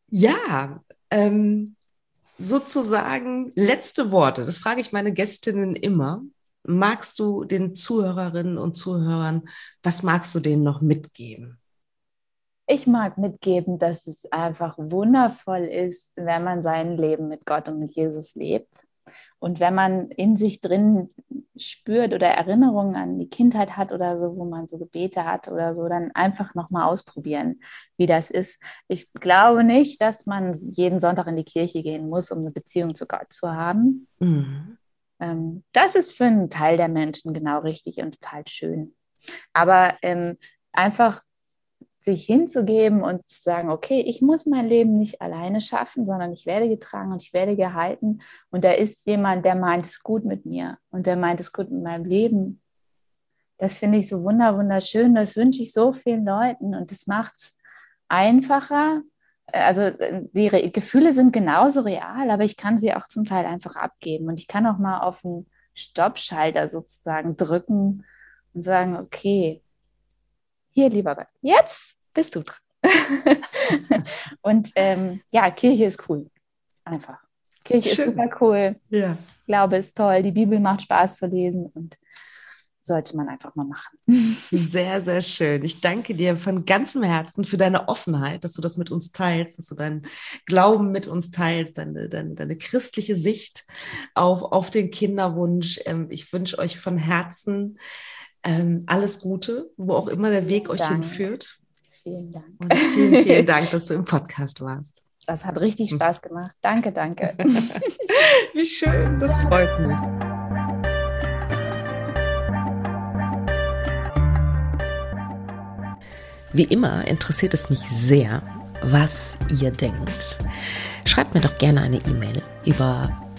Ja, ähm, sozusagen letzte Worte. Das frage ich meine Gästinnen immer. Magst du den Zuhörerinnen und Zuhörern, was magst du denen noch mitgeben? Ich mag mitgeben, dass es einfach wundervoll ist, wenn man sein Leben mit Gott und mit Jesus lebt. Und wenn man in sich drin spürt oder Erinnerungen an die Kindheit hat oder so, wo man so Gebete hat oder so, dann einfach nochmal ausprobieren, wie das ist. Ich glaube nicht, dass man jeden Sonntag in die Kirche gehen muss, um eine Beziehung zu Gott zu haben. Mhm. Ähm, das ist für einen Teil der Menschen genau richtig und total schön. Aber ähm, einfach sich hinzugeben und zu sagen, okay, ich muss mein Leben nicht alleine schaffen, sondern ich werde getragen und ich werde gehalten. Und da ist jemand, der meint es gut mit mir und der meint es gut mit meinem Leben. Das finde ich so wunder, wunderschön. Das wünsche ich so vielen Leuten und das macht es einfacher. Also die Re Gefühle sind genauso real, aber ich kann sie auch zum Teil einfach abgeben. Und ich kann auch mal auf den Stoppschalter sozusagen drücken und sagen, okay, hier, lieber Gott, jetzt bist du dran. [LAUGHS] und ähm, ja, Kirche ist cool. Einfach. Kirche Schön. ist super cool. Ja. Glaube ist toll. Die Bibel macht Spaß zu lesen und sollte man einfach mal machen. [LAUGHS] Sehr, sehr schön. Ich danke dir von ganzem Herzen für deine Offenheit, dass du das mit uns teilst, dass du deinen Glauben mit uns teilst, deine, deine, deine christliche Sicht auf, auf den Kinderwunsch. Ähm, ich wünsche euch von Herzen ähm, alles Gute, wo auch immer der Weg euch Dank. hinführt. Vielen Dank. Und vielen, vielen Dank, dass du im [LAUGHS] Podcast warst. Das hat richtig Spaß gemacht. Danke, danke. [LAUGHS] Wie schön, das freut mich. Wie immer interessiert es mich sehr, was ihr denkt. Schreibt mir doch gerne eine E-Mail über